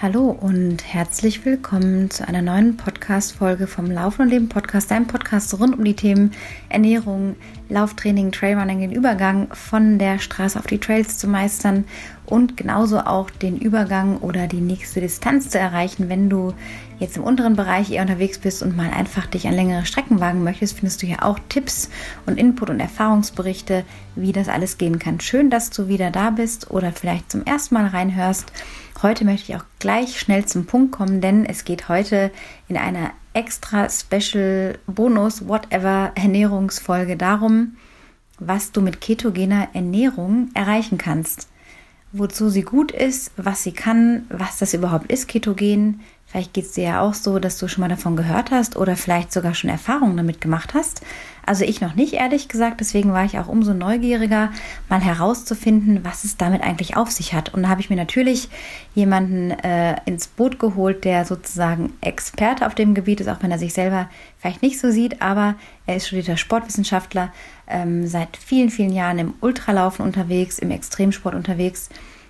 Hallo und herzlich willkommen zu einer neuen Podcast-Folge vom Laufen und Leben Podcast, deinem Podcast rund um die Themen Ernährung, Lauftraining, Trailrunning, den Übergang von der Straße auf die Trails zu meistern und genauso auch den Übergang oder die nächste Distanz zu erreichen. Wenn du jetzt im unteren Bereich eher unterwegs bist und mal einfach dich an längere Strecken wagen möchtest, findest du hier auch Tipps und Input und Erfahrungsberichte, wie das alles gehen kann. Schön, dass du wieder da bist oder vielleicht zum ersten Mal reinhörst. Heute möchte ich auch gleich schnell zum Punkt kommen, denn es geht heute in einer extra Special Bonus Whatever Ernährungsfolge darum, was du mit ketogener Ernährung erreichen kannst. Wozu sie gut ist, was sie kann, was das überhaupt ist, Ketogen, Vielleicht geht es dir ja auch so, dass du schon mal davon gehört hast oder vielleicht sogar schon Erfahrungen damit gemacht hast. Also ich noch nicht, ehrlich gesagt. Deswegen war ich auch umso neugieriger, mal herauszufinden, was es damit eigentlich auf sich hat. Und da habe ich mir natürlich jemanden äh, ins Boot geholt, der sozusagen Experte auf dem Gebiet ist, auch wenn er sich selber vielleicht nicht so sieht. Aber er ist studierter Sportwissenschaftler, ähm, seit vielen, vielen Jahren im Ultralaufen unterwegs, im Extremsport unterwegs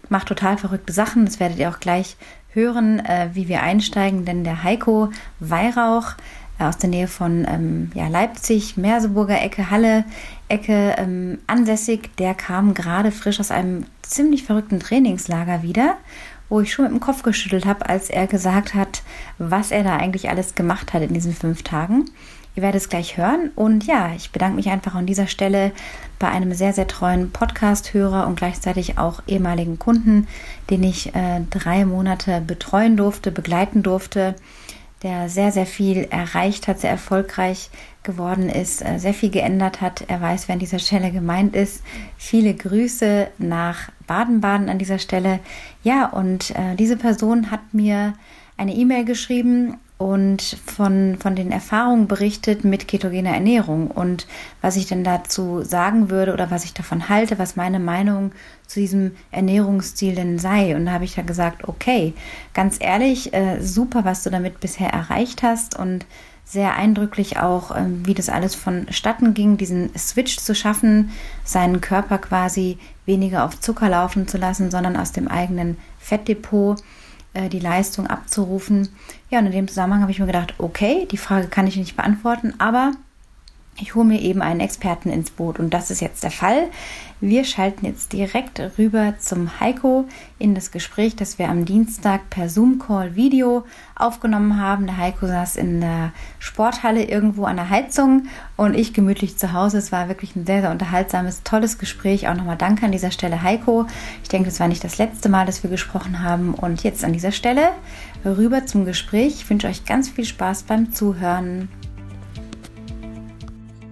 macht total verrückte Sachen. Das werdet ihr auch gleich hören, äh, wie wir einsteigen, denn der Heiko Weihrauch äh, aus der Nähe von ähm, ja, Leipzig, Merseburger Ecke, Halle Ecke ähm, ansässig, der kam gerade frisch aus einem ziemlich verrückten Trainingslager wieder, wo ich schon mit dem Kopf geschüttelt habe, als er gesagt hat, was er da eigentlich alles gemacht hat in diesen fünf Tagen. Ihr werdet es gleich hören. Und ja, ich bedanke mich einfach an dieser Stelle bei einem sehr, sehr treuen Podcast-Hörer und gleichzeitig auch ehemaligen Kunden, den ich äh, drei Monate betreuen durfte, begleiten durfte, der sehr, sehr viel erreicht hat, sehr erfolgreich geworden ist, äh, sehr viel geändert hat. Er weiß, wer an dieser Stelle gemeint ist. Viele Grüße nach Baden-Baden an dieser Stelle. Ja, und äh, diese Person hat mir eine E-Mail geschrieben und von, von den Erfahrungen berichtet mit ketogener Ernährung und was ich denn dazu sagen würde oder was ich davon halte, was meine Meinung zu diesem Ernährungsstil denn sei. Und da habe ich ja gesagt, okay, ganz ehrlich, äh, super, was du damit bisher erreicht hast und sehr eindrücklich auch, äh, wie das alles vonstatten ging, diesen Switch zu schaffen, seinen Körper quasi weniger auf Zucker laufen zu lassen, sondern aus dem eigenen Fettdepot äh, die Leistung abzurufen. Ja, und in dem Zusammenhang habe ich mir gedacht, okay, die Frage kann ich nicht beantworten, aber ich hole mir eben einen Experten ins Boot und das ist jetzt der Fall. Wir schalten jetzt direkt rüber zum Heiko in das Gespräch, das wir am Dienstag per Zoom-Call Video aufgenommen haben. Der Heiko saß in der Sporthalle irgendwo an der Heizung und ich gemütlich zu Hause. Es war wirklich ein sehr, sehr unterhaltsames, tolles Gespräch. Auch nochmal danke an dieser Stelle, Heiko. Ich denke, das war nicht das letzte Mal, dass wir gesprochen haben. Und jetzt an dieser Stelle rüber zum Gespräch. Ich wünsche euch ganz viel Spaß beim Zuhören.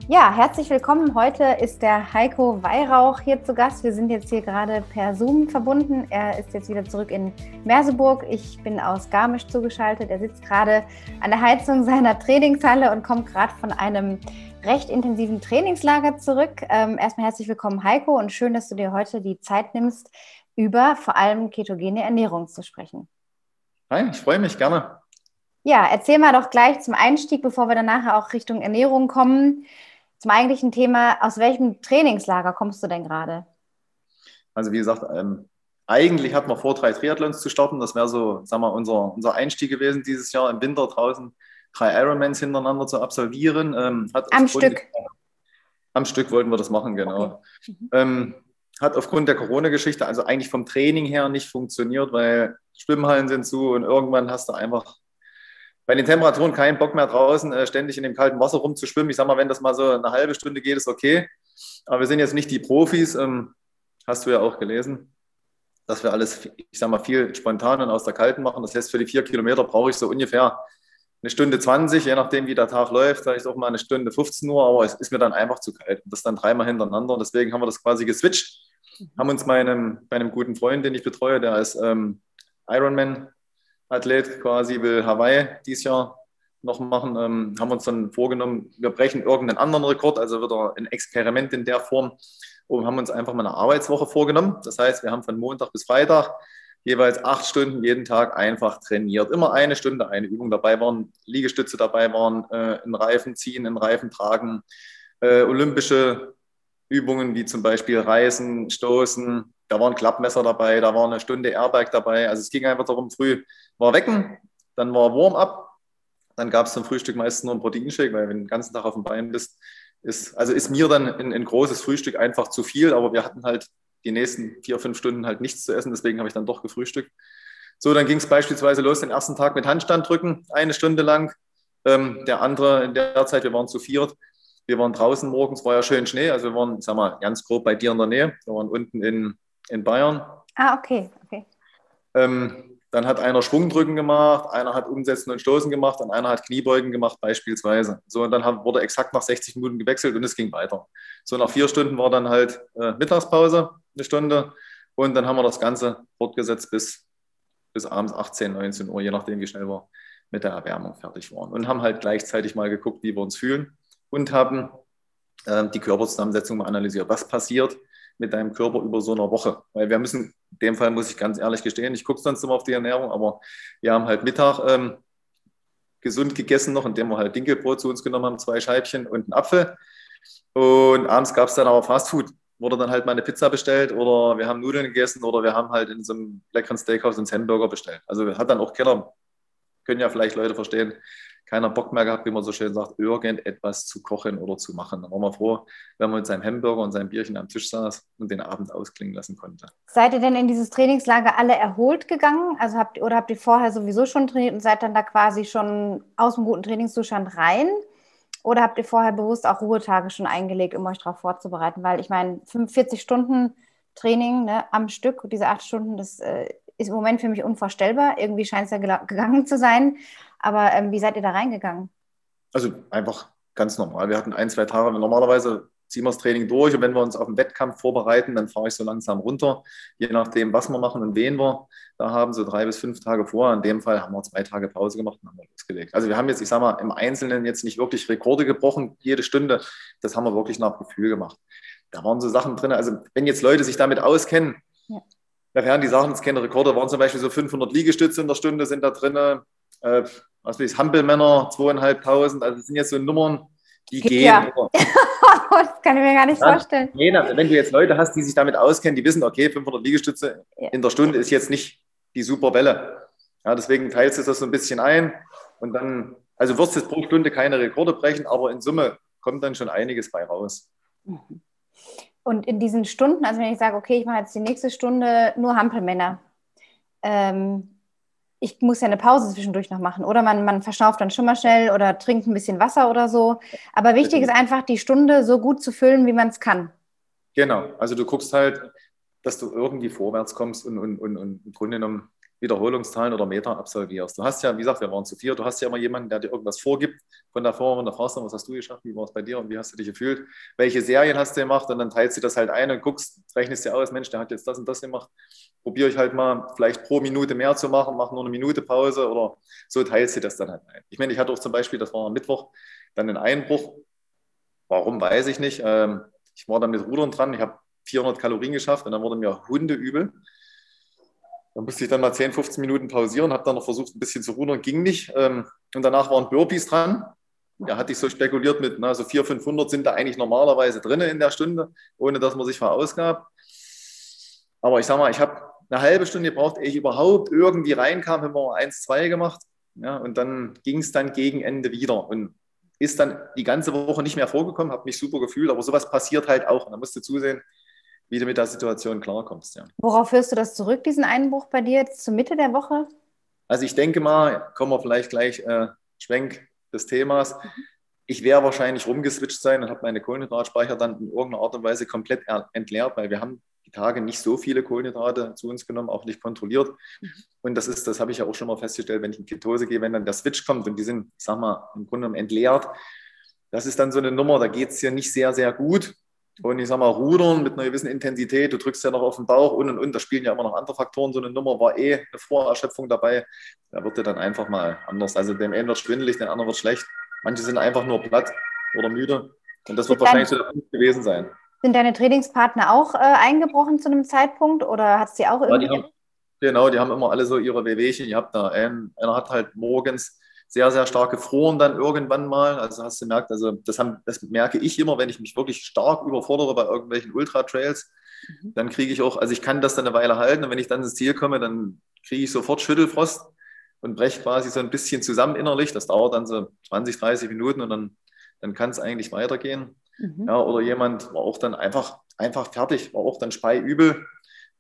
Ja, herzlich willkommen. Heute ist der Heiko Weihrauch hier zu Gast. Wir sind jetzt hier gerade per Zoom verbunden. Er ist jetzt wieder zurück in Merseburg. Ich bin aus Garmisch zugeschaltet. Er sitzt gerade an der Heizung seiner Trainingshalle und kommt gerade von einem recht intensiven Trainingslager zurück. Ähm, erstmal herzlich willkommen, Heiko, und schön, dass du dir heute die Zeit nimmst, über vor allem ketogene Ernährung zu sprechen. Hi, ich freue mich gerne. Ja, erzähl mal doch gleich zum Einstieg, bevor wir dann nachher auch Richtung Ernährung kommen zum eigentlichen Thema, aus welchem Trainingslager kommst du denn gerade? Also wie gesagt, ähm, eigentlich hatten wir vor, drei Triathlons zu starten. Das wäre so, sagen wir, unser, unser Einstieg gewesen dieses Jahr im Winter draußen, drei Ironmans hintereinander zu absolvieren. Ähm, am Stück? am Stück wollten wir das machen, genau. Okay. Mhm. Ähm, hat aufgrund der Corona-Geschichte, also eigentlich vom Training her nicht funktioniert, weil Schwimmhallen sind zu und irgendwann hast du einfach bei den Temperaturen keinen Bock mehr draußen, äh, ständig in dem kalten Wasser rumzuschwimmen. Ich sag mal, wenn das mal so eine halbe Stunde geht, ist okay. Aber wir sind jetzt nicht die Profis, ähm, hast du ja auch gelesen, dass wir alles, ich sag mal, viel spontan und aus der Kalten machen. Das heißt, für die vier Kilometer brauche ich so ungefähr eine Stunde 20, je nachdem, wie der Tag läuft, vielleicht auch mal eine Stunde 15 Uhr, aber es ist mir dann einfach zu kalt. Und das dann dreimal hintereinander. Deswegen haben wir das quasi geswitcht. Haben uns bei einem guten Freund, den ich betreue, der ist ähm, Ironman Athlet quasi will Hawaii dieses Jahr noch machen, ähm, haben uns dann vorgenommen, wir brechen irgendeinen anderen Rekord, also wieder ein Experiment in der Form und haben uns einfach mal eine Arbeitswoche vorgenommen. Das heißt, wir haben von Montag bis Freitag jeweils acht Stunden jeden Tag einfach trainiert. Immer eine Stunde, eine Übung dabei waren, Liegestütze dabei waren, äh, in Reifen ziehen, in Reifen tragen, äh, olympische Übungen wie zum Beispiel Reisen, Stoßen, da war ein Klappmesser dabei, da war eine Stunde Airbag dabei. Also es ging einfach darum, früh war wecken, dann war Warm-up, dann gab es zum Frühstück meistens nur ein Proteinshake, weil wenn du den ganzen Tag auf dem Bein bist, ist, also ist mir dann ein, ein großes Frühstück einfach zu viel, aber wir hatten halt die nächsten vier, fünf Stunden halt nichts zu essen, deswegen habe ich dann doch gefrühstückt. So, dann ging es beispielsweise los, den ersten Tag mit Handstand drücken, eine Stunde lang. Ähm, der andere in der Zeit, wir waren zu viert, wir waren draußen morgens, war ja schön Schnee, also wir waren, sag mal, ganz grob bei dir in der Nähe. Wir waren unten in, in Bayern. Ah, okay, okay. Ähm, dann hat einer Schwungdrücken gemacht, einer hat Umsetzen und Stoßen gemacht und einer hat Kniebeugen gemacht beispielsweise. So, und dann haben, wurde exakt nach 60 Minuten gewechselt und es ging weiter. So, nach vier Stunden war dann halt äh, Mittagspause, eine Stunde. Und dann haben wir das Ganze fortgesetzt bis, bis abends 18, 19 Uhr, je nachdem, wie schnell wir mit der Erwärmung fertig waren. Und haben halt gleichzeitig mal geguckt, wie wir uns fühlen und haben äh, die Körperzusammensetzung mal analysiert. Was passiert mit deinem Körper über so eine Woche? Weil wir müssen, in dem Fall muss ich ganz ehrlich gestehen, ich gucke sonst immer auf die Ernährung, aber wir haben halt Mittag ähm, gesund gegessen noch, indem wir halt Dinkelbrot zu uns genommen haben, zwei Scheibchen und einen Apfel. Und abends gab es dann aber Fastfood. Wurde dann halt mal eine Pizza bestellt oder wir haben Nudeln gegessen oder wir haben halt in so einem leckeren Steakhouse uns Hamburger bestellt. Also hat dann auch keiner, können ja vielleicht Leute verstehen, keiner Bock mehr gehabt, wie man so schön sagt, irgendetwas zu kochen oder zu machen. Dann waren wir froh, wenn man mit seinem Hamburger und seinem Bierchen am Tisch saß und den Abend ausklingen lassen konnte. Seid ihr denn in dieses Trainingslager alle erholt gegangen? Also habt, oder habt ihr vorher sowieso schon trainiert und seid dann da quasi schon aus dem guten Trainingszustand rein? Oder habt ihr vorher bewusst auch Ruhetage schon eingelegt, um euch darauf vorzubereiten? Weil ich meine, 45 Stunden Training ne, am Stück, diese acht Stunden, das äh, ist im Moment für mich unvorstellbar. Irgendwie scheint es ja gegangen zu sein. Aber ähm, wie seid ihr da reingegangen? Also einfach ganz normal. Wir hatten ein, zwei Tage, normalerweise ziehen wir das Training durch und wenn wir uns auf den Wettkampf vorbereiten, dann fahre ich so langsam runter, je nachdem, was wir machen und wen wir da haben, so drei bis fünf Tage vor. In dem Fall haben wir zwei Tage Pause gemacht und haben losgelegt. Also wir haben jetzt, ich sage mal, im Einzelnen jetzt nicht wirklich Rekorde gebrochen, jede Stunde. Das haben wir wirklich nach Gefühl gemacht. Da waren so Sachen drin, also wenn jetzt Leute sich damit auskennen, ja. da werden die Sachen jetzt keine Rekorde, waren zum Beispiel so 500 Liegestütze in der Stunde sind da drin, äh, was weiß ich, Hampelmänner, zweieinhalbtausend, also das sind jetzt so Nummern, die gehen. Ja. das kann ich mir gar nicht ja, vorstellen. Nee, wenn du jetzt Leute hast, die sich damit auskennen, die wissen, okay, 500 Liegestütze ja. in der Stunde ist jetzt nicht die super Welle. Ja, deswegen teilst du das so ein bisschen ein und dann, also wirst du jetzt pro Stunde keine Rekorde brechen, aber in Summe kommt dann schon einiges bei raus. Mhm. Und in diesen Stunden, also wenn ich sage, okay, ich mache jetzt die nächste Stunde nur Hampelmänner, ähm, ich muss ja eine Pause zwischendurch noch machen. Oder man, man verschnauft dann schon mal schnell oder trinkt ein bisschen Wasser oder so. Aber wichtig ist einfach, die Stunde so gut zu füllen, wie man es kann. Genau. Also du guckst halt, dass du irgendwie vorwärts kommst und, und, und, und im Grunde genommen Wiederholungszahlen oder Meter absolvierst. Du hast ja, wie gesagt, wir waren zu vier, du hast ja immer jemanden, der dir irgendwas vorgibt von der Form und da fragst du, was hast du geschafft, wie war es bei dir und wie hast du dich gefühlt, welche Serien hast du gemacht und dann teilst du das halt ein und guckst, rechnest dir aus, Mensch, der hat jetzt das und das gemacht, probiere ich halt mal vielleicht pro Minute mehr zu machen, mache nur eine Minute Pause oder so teilst du das dann halt ein. Ich meine, ich hatte auch zum Beispiel, das war am Mittwoch, dann einen Einbruch, warum weiß ich nicht, ähm, ich war dann mit Rudern dran, ich habe 400 Kalorien geschafft und dann wurde mir Hundeübel. Da musste ich dann mal 10, 15 Minuten pausieren, habe dann noch versucht, ein bisschen zu rudern, ging nicht. Ähm, und danach waren Burpees dran. Da hatte ich so spekuliert mit, na, so 400, 500 sind da eigentlich normalerweise drin in der Stunde, ohne dass man sich verausgabt. Aber ich sag mal, ich habe eine halbe Stunde gebraucht, ehe ich überhaupt irgendwie reinkam, haben wir eins, zwei gemacht. Ja, und dann ging es dann gegen Ende wieder. Und ist dann die ganze Woche nicht mehr vorgekommen, habe mich super gefühlt, aber sowas passiert halt auch. Und da musst du zusehen, wie du mit der Situation klarkommst. Ja. Worauf führst du das zurück, diesen Einbruch bei dir jetzt zur Mitte der Woche? Also ich denke mal, kommen wir vielleicht gleich äh, Schwenk des Themas. Mhm. Ich wäre wahrscheinlich rumgeswitcht sein und habe meine Kohlenhydratspeicher dann in irgendeiner Art und Weise komplett entleert, weil wir haben die Tage nicht so viele Kohlenhydrate zu uns genommen, auch nicht kontrolliert. Mhm. Und das ist, das habe ich ja auch schon mal festgestellt, wenn ich in Ketose gehe, wenn dann der Switch kommt und die sind, ich sag mal, im Grunde genommen entleert. Das ist dann so eine Nummer, da geht es hier nicht sehr, sehr gut. Und ich sag mal, Rudern mit einer gewissen Intensität, du drückst ja noch auf den Bauch und und und, da spielen ja immer noch andere Faktoren. So eine Nummer war eh eine Vorerschöpfung dabei. Da wird dir dann einfach mal anders. Also dem einen wird schwindelig, dem anderen wird schlecht. Manche sind einfach nur platt oder müde. Und das wird wahrscheinlich so der Punkt gewesen sein. Sind deine Trainingspartner auch äh, eingebrochen zu einem Zeitpunkt oder hat es die auch irgendwie? Ja, die haben, genau, die haben immer alle so ihre Wehwehchen. Ihr habt da einen, einer hat halt morgens sehr, sehr stark gefroren dann irgendwann mal. Also hast du gemerkt, also das, haben, das merke ich immer, wenn ich mich wirklich stark überfordere bei irgendwelchen Ultra-Trails. Mhm. Dann kriege ich auch, also ich kann das dann eine Weile halten und wenn ich dann ins Ziel komme, dann kriege ich sofort Schüttelfrost und breche quasi so ein bisschen zusammen innerlich. Das dauert dann so 20, 30 Minuten und dann, dann kann es eigentlich weitergehen. Mhm. Ja, oder jemand war auch dann einfach, einfach fertig, war auch dann speiübel.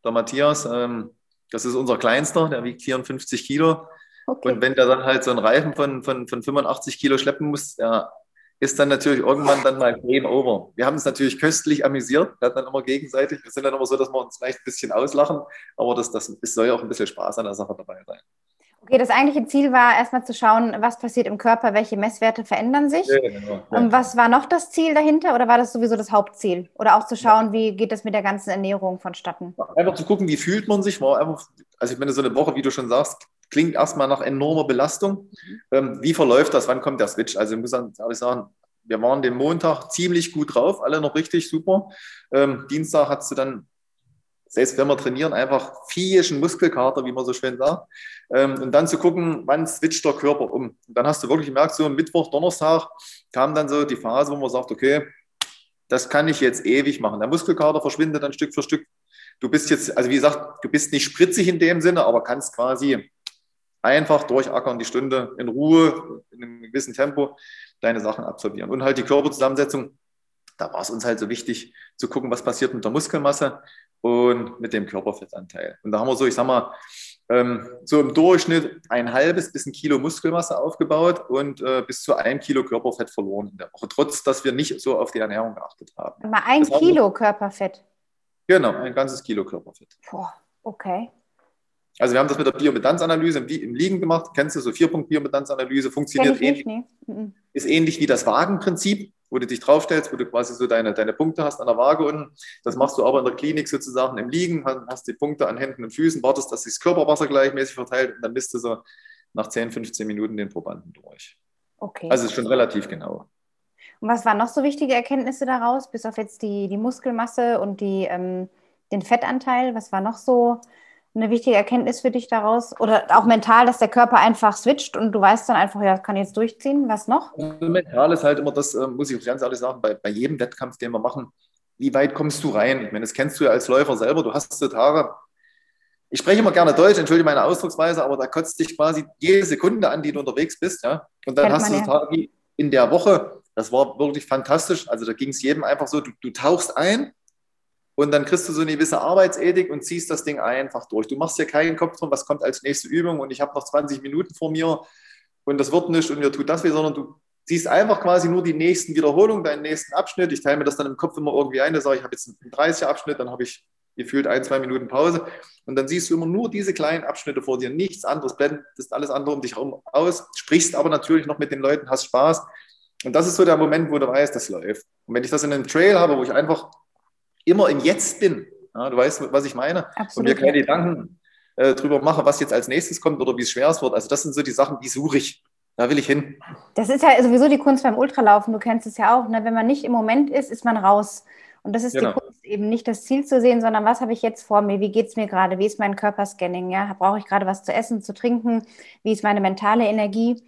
Der Matthias, ähm, das ist unser Kleinster, der wiegt 54 Kilo. Okay. Und wenn der dann halt so einen Reifen von, von, von 85 Kilo schleppen muss, der ist dann natürlich irgendwann dann mal Game Over. Wir haben uns natürlich köstlich amüsiert, wir hatten dann immer gegenseitig. Wir sind dann immer so, dass wir uns vielleicht ein bisschen auslachen, aber das, das, es soll ja auch ein bisschen Spaß an der Sache dabei sein. Okay, das eigentliche Ziel war erstmal zu schauen, was passiert im Körper, welche Messwerte verändern sich. Ja, genau. Und was war noch das Ziel dahinter oder war das sowieso das Hauptziel? Oder auch zu schauen, wie geht das mit der ganzen Ernährung vonstatten? Einfach zu gucken, wie fühlt man sich, einfach, also ich meine, so eine Woche, wie du schon sagst, klingt erstmal nach enormer Belastung. Mhm. Ähm, wie verläuft das? Wann kommt der Switch? Also ich muss ehrlich sagen, wir waren den Montag ziemlich gut drauf, alle noch richtig super. Ähm, Dienstag hat sie dann selbst wenn wir trainieren, einfach viehischen Muskelkater, wie man so schön sagt. Ähm, und dann zu gucken, wann switcht der Körper um. Und dann hast du wirklich gemerkt, so Mittwoch, Donnerstag kam dann so die Phase, wo man sagt, okay, das kann ich jetzt ewig machen. Der Muskelkater verschwindet dann Stück für Stück. Du bist jetzt, also wie gesagt, du bist nicht spritzig in dem Sinne, aber kannst quasi einfach durchackern die Stunde in Ruhe, in einem gewissen Tempo deine Sachen absolvieren. Und halt die Körperzusammensetzung, da war es uns halt so wichtig zu gucken, was passiert mit der Muskelmasse und mit dem Körperfettanteil. Und da haben wir so, ich sag mal, ähm, so im Durchschnitt ein halbes bis ein Kilo Muskelmasse aufgebaut und äh, bis zu einem Kilo Körperfett verloren in der Woche, trotz dass wir nicht so auf die Ernährung geachtet haben. Mal ein das Kilo Körperfett? Genau, ein ganzes Kilo Körperfett. Boah, okay. Also wir haben das mit der Biomedanzanalyse im, im Liegen gemacht. Kennst du so Vierpunkt-Biomedanzanalyse? Funktioniert ähnlich. Nicht, nee. Ist ähnlich wie das Wagenprinzip wo du dich draufstellst, wo du quasi so deine, deine Punkte hast an der Waage unten. Das machst du aber in der Klinik sozusagen im Liegen, hast die Punkte an Händen und Füßen, wartest, dass sich das Körperwasser gleichmäßig verteilt und dann misst du so nach 10, 15 Minuten den Probanden durch. Okay. Also ist schon relativ genau. Und was waren noch so wichtige Erkenntnisse daraus, bis auf jetzt die, die Muskelmasse und die, ähm, den Fettanteil? Was war noch so eine wichtige Erkenntnis für dich daraus? Oder auch mental, dass der Körper einfach switcht und du weißt dann einfach, ja, kann jetzt durchziehen. Was noch? Also mental ist halt immer das, äh, muss ich ganz ehrlich sagen, bei, bei jedem Wettkampf, den wir machen, wie weit kommst du rein? Ich meine, das kennst du ja als Läufer selber. Du hast so Tage, ich spreche immer gerne Deutsch, entschuldige meine Ausdrucksweise, aber da kotzt dich quasi jede Sekunde an, die du unterwegs bist. Ja? Und dann Kennt hast du so Tage wie in der Woche, das war wirklich fantastisch. Also da ging es jedem einfach so, du, du tauchst ein und dann kriegst du so eine gewisse Arbeitsethik und ziehst das Ding einfach durch. Du machst dir keinen Kopf drum, was kommt als nächste Übung und ich habe noch 20 Minuten vor mir und das wird nicht und mir tut das weh, sondern du ziehst einfach quasi nur die nächsten Wiederholungen, deinen nächsten Abschnitt. Ich teile mir das dann im Kopf immer irgendwie ein, da sage ich, ich habe jetzt einen 30er Abschnitt, dann habe ich gefühlt ein, zwei Minuten Pause und dann siehst du immer nur diese kleinen Abschnitte vor dir, nichts anderes, blendest alles andere um dich herum aus, sprichst aber natürlich noch mit den Leuten, hast Spaß und das ist so der Moment, wo du weißt, das läuft. Und wenn ich das in einem Trail habe, wo ich einfach immer im Jetzt bin. Ja, du weißt, was ich meine? Absolut, und mir keine. Gedanken äh, drüber mache, was jetzt als nächstes kommt oder wie es schwer es wird. Also das sind so die Sachen, die suche ich. Da will ich hin. Das ist ja sowieso die Kunst beim Ultralaufen. Du kennst es ja auch. Ne? Wenn man nicht im Moment ist, ist man raus. Und das ist genau. die Kunst, eben nicht das Ziel zu sehen, sondern was habe ich jetzt vor mir? Wie geht es mir gerade? Wie ist mein Körperscanning? Ja? Brauche ich gerade was zu essen, zu trinken? Wie ist meine mentale Energie?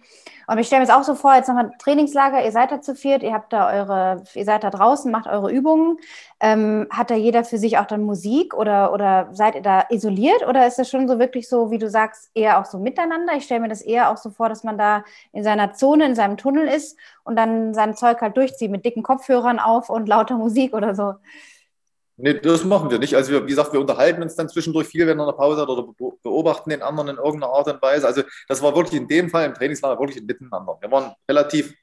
Und ich stelle mir jetzt auch so vor, jetzt nochmal Trainingslager, ihr seid da zu viert, ihr habt da eure, ihr seid da draußen, macht eure Übungen. Ähm, hat da jeder für sich auch dann Musik oder, oder seid ihr da isoliert oder ist das schon so wirklich so, wie du sagst, eher auch so miteinander? Ich stelle mir das eher auch so vor, dass man da in seiner Zone, in seinem Tunnel ist und dann sein Zeug halt durchzieht mit dicken Kopfhörern auf und lauter Musik oder so. Nee, das machen wir nicht. Also wir, wie gesagt, wir unterhalten uns dann zwischendurch viel, wenn er eine Pause hat oder beobachten den anderen in irgendeiner Art und Weise. Also das war wirklich in dem Fall im Trainingslager wirklich ein Miteinander. Wir waren relativ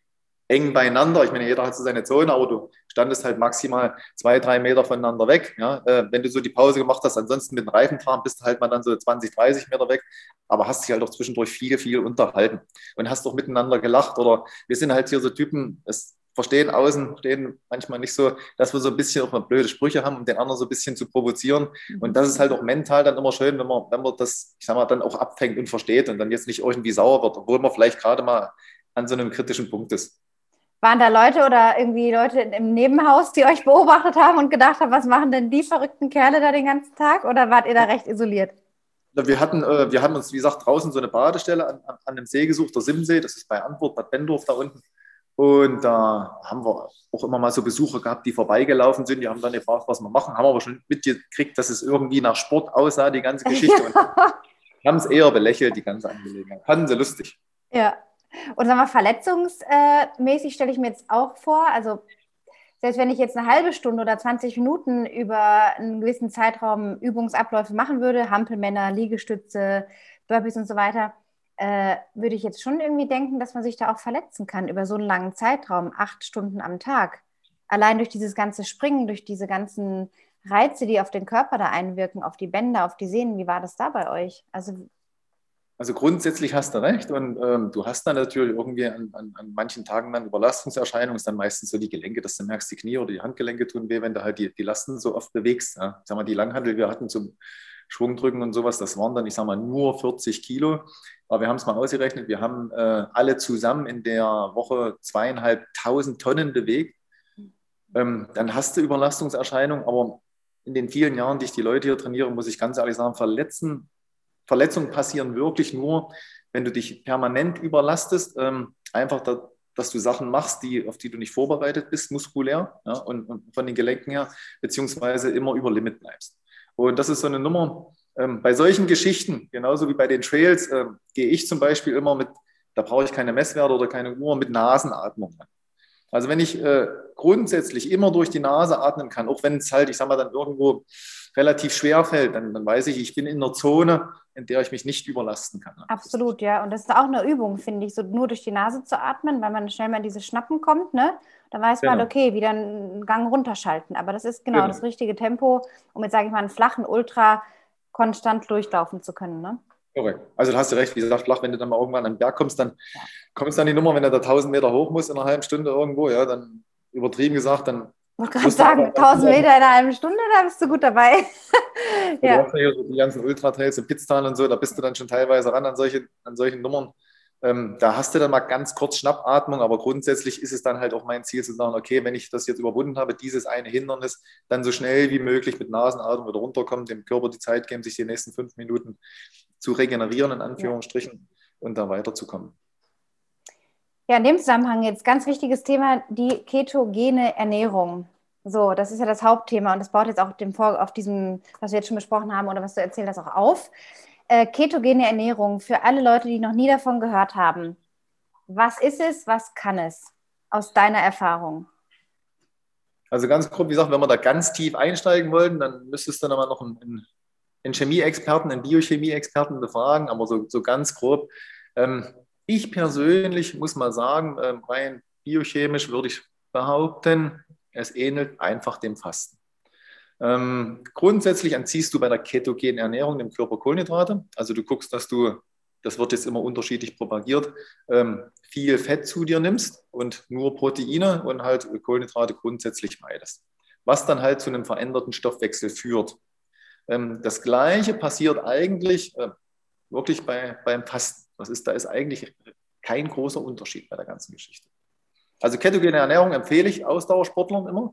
eng beieinander. Ich meine, jeder hat so seine Zone, aber du standest halt maximal zwei, drei Meter voneinander weg. Ja? Äh, wenn du so die Pause gemacht hast, ansonsten mit dem Reifenfahren bist du halt mal dann so 20, 30 Meter weg, aber hast dich halt auch zwischendurch viel, viel unterhalten und hast doch miteinander gelacht oder wir sind halt hier so Typen, es verstehen außen, stehen manchmal nicht so, dass wir so ein bisschen auch mal blöde Sprüche haben, um den anderen so ein bisschen zu provozieren. Und das ist halt auch mental dann immer schön, wenn man, wenn man das, ich sag mal, dann auch abfängt und versteht und dann jetzt nicht irgendwie sauer wird, obwohl man vielleicht gerade mal an so einem kritischen Punkt ist. Waren da Leute oder irgendwie Leute im Nebenhaus, die euch beobachtet haben und gedacht haben, was machen denn die verrückten Kerle da den ganzen Tag? Oder wart ihr da recht isoliert? Wir hatten, äh, wir haben uns, wie gesagt, draußen so eine Badestelle an, an, an einem See gesucht, der Simsee, das ist bei Antwort, Bad Bendorf da unten. Und da haben wir auch immer mal so Besucher gehabt, die vorbeigelaufen sind. Die haben dann gefragt, was wir machen, haben aber schon mitgekriegt, dass es irgendwie nach Sport aussah, die ganze Geschichte. Ja. haben es eher belächelt, die ganze Angelegenheit. Fanden sie lustig. Ja. Und sagen wir, verletzungsmäßig stelle ich mir jetzt auch vor, also selbst wenn ich jetzt eine halbe Stunde oder 20 Minuten über einen gewissen Zeitraum Übungsabläufe machen würde, Hampelmänner, Liegestütze, Burpees und so weiter, äh, würde ich jetzt schon irgendwie denken, dass man sich da auch verletzen kann über so einen langen Zeitraum, acht Stunden am Tag. Allein durch dieses ganze Springen, durch diese ganzen Reize, die auf den Körper da einwirken, auf die Bänder, auf die Sehnen. Wie war das da bei euch? Also also grundsätzlich hast du recht und ähm, du hast dann natürlich irgendwie an, an, an, manchen Tagen dann Überlastungserscheinungen, ist dann meistens so die Gelenke, dass du merkst, die Knie oder die Handgelenke tun weh, wenn du halt die, die Lasten so oft bewegst. Ja. Sag mal, die Langhandel, wir hatten zum Schwungdrücken und sowas, das waren dann, ich sag mal, nur 40 Kilo. Aber wir haben es mal ausgerechnet, wir haben äh, alle zusammen in der Woche zweieinhalbtausend Tonnen bewegt. Ähm, dann hast du Überlastungserscheinungen, aber in den vielen Jahren, die ich die Leute hier trainiere, muss ich ganz ehrlich sagen, verletzen Verletzungen passieren wirklich nur, wenn du dich permanent überlastest, ähm, einfach, da, dass du Sachen machst, die, auf die du nicht vorbereitet bist, muskulär ja, und, und, von den Gelenken her, beziehungsweise immer über Limit bleibst. Und das ist so eine Nummer. Ähm, bei solchen Geschichten, genauso wie bei den Trails, äh, gehe ich zum Beispiel immer mit, da brauche ich keine Messwerte oder keine Uhr, mit Nasenatmung an. Also wenn ich äh, grundsätzlich immer durch die Nase atmen kann, auch wenn es halt, ich sage mal, dann irgendwo relativ schwer fällt, dann, dann weiß ich, ich bin in einer Zone, in der ich mich nicht überlasten kann. Absolut, ja. Und das ist auch eine Übung, finde ich, so nur durch die Nase zu atmen, weil man schnell mal in diese Schnappen kommt, ne? Da weiß genau. man, okay, wieder einen Gang runterschalten. Aber das ist genau, genau. das richtige Tempo, um jetzt, sage ich mal, einen flachen Ultra konstant durchlaufen zu können, ne? Korrekt. Also da hast du recht, wie gesagt, flach, wenn du dann mal irgendwann an den Berg kommst, dann kommst du an die Nummer, wenn er da 1000 Meter hoch muss in einer halben Stunde irgendwo, ja, dann übertrieben gesagt, dann ich wollte gerade sagen, 1000 Meter in einer halben Stunde, da bist du gut dabei. ja. Du hast ja so die ganzen Ultra-Trails in Pitztal und so, da bist du dann schon teilweise ran an, solche, an solchen Nummern. Ähm, da hast du dann mal ganz kurz Schnappatmung, aber grundsätzlich ist es dann halt auch mein Ziel zu sagen, okay, wenn ich das jetzt überwunden habe, dieses eine Hindernis, dann so schnell wie möglich mit Nasenatmung wieder runterkommen, dem Körper die Zeit geben, sich die nächsten fünf Minuten zu regenerieren, in Anführungsstrichen, ja. und dann weiterzukommen. Ja, in dem Zusammenhang jetzt ganz wichtiges Thema, die ketogene Ernährung. So, das ist ja das Hauptthema und das baut jetzt auch dem Vor auf diesem, was wir jetzt schon besprochen haben oder was du erzählt hast, auch auf. Äh, ketogene Ernährung für alle Leute, die noch nie davon gehört haben. Was ist es, was kann es aus deiner Erfahrung? Also ganz grob, wie gesagt, wenn wir da ganz tief einsteigen wollten, dann müsstest du dann aber noch einen, einen Chemieexperten, einen Biochemieexperten befragen, aber so, so ganz grob. Ähm, ich persönlich muss mal sagen, äh, rein biochemisch würde ich behaupten, es ähnelt einfach dem Fasten. Ähm, grundsätzlich entziehst du bei der ketogenen Ernährung dem Körper Kohlenhydrate. Also du guckst, dass du, das wird jetzt immer unterschiedlich propagiert, ähm, viel Fett zu dir nimmst und nur Proteine und halt Kohlenhydrate grundsätzlich meidest. Was dann halt zu einem veränderten Stoffwechsel führt. Ähm, das Gleiche passiert eigentlich äh, wirklich bei, beim Fasten. Das ist, da ist eigentlich kein großer Unterschied bei der ganzen Geschichte. Also ketogene Ernährung empfehle ich Ausdauersportlern immer,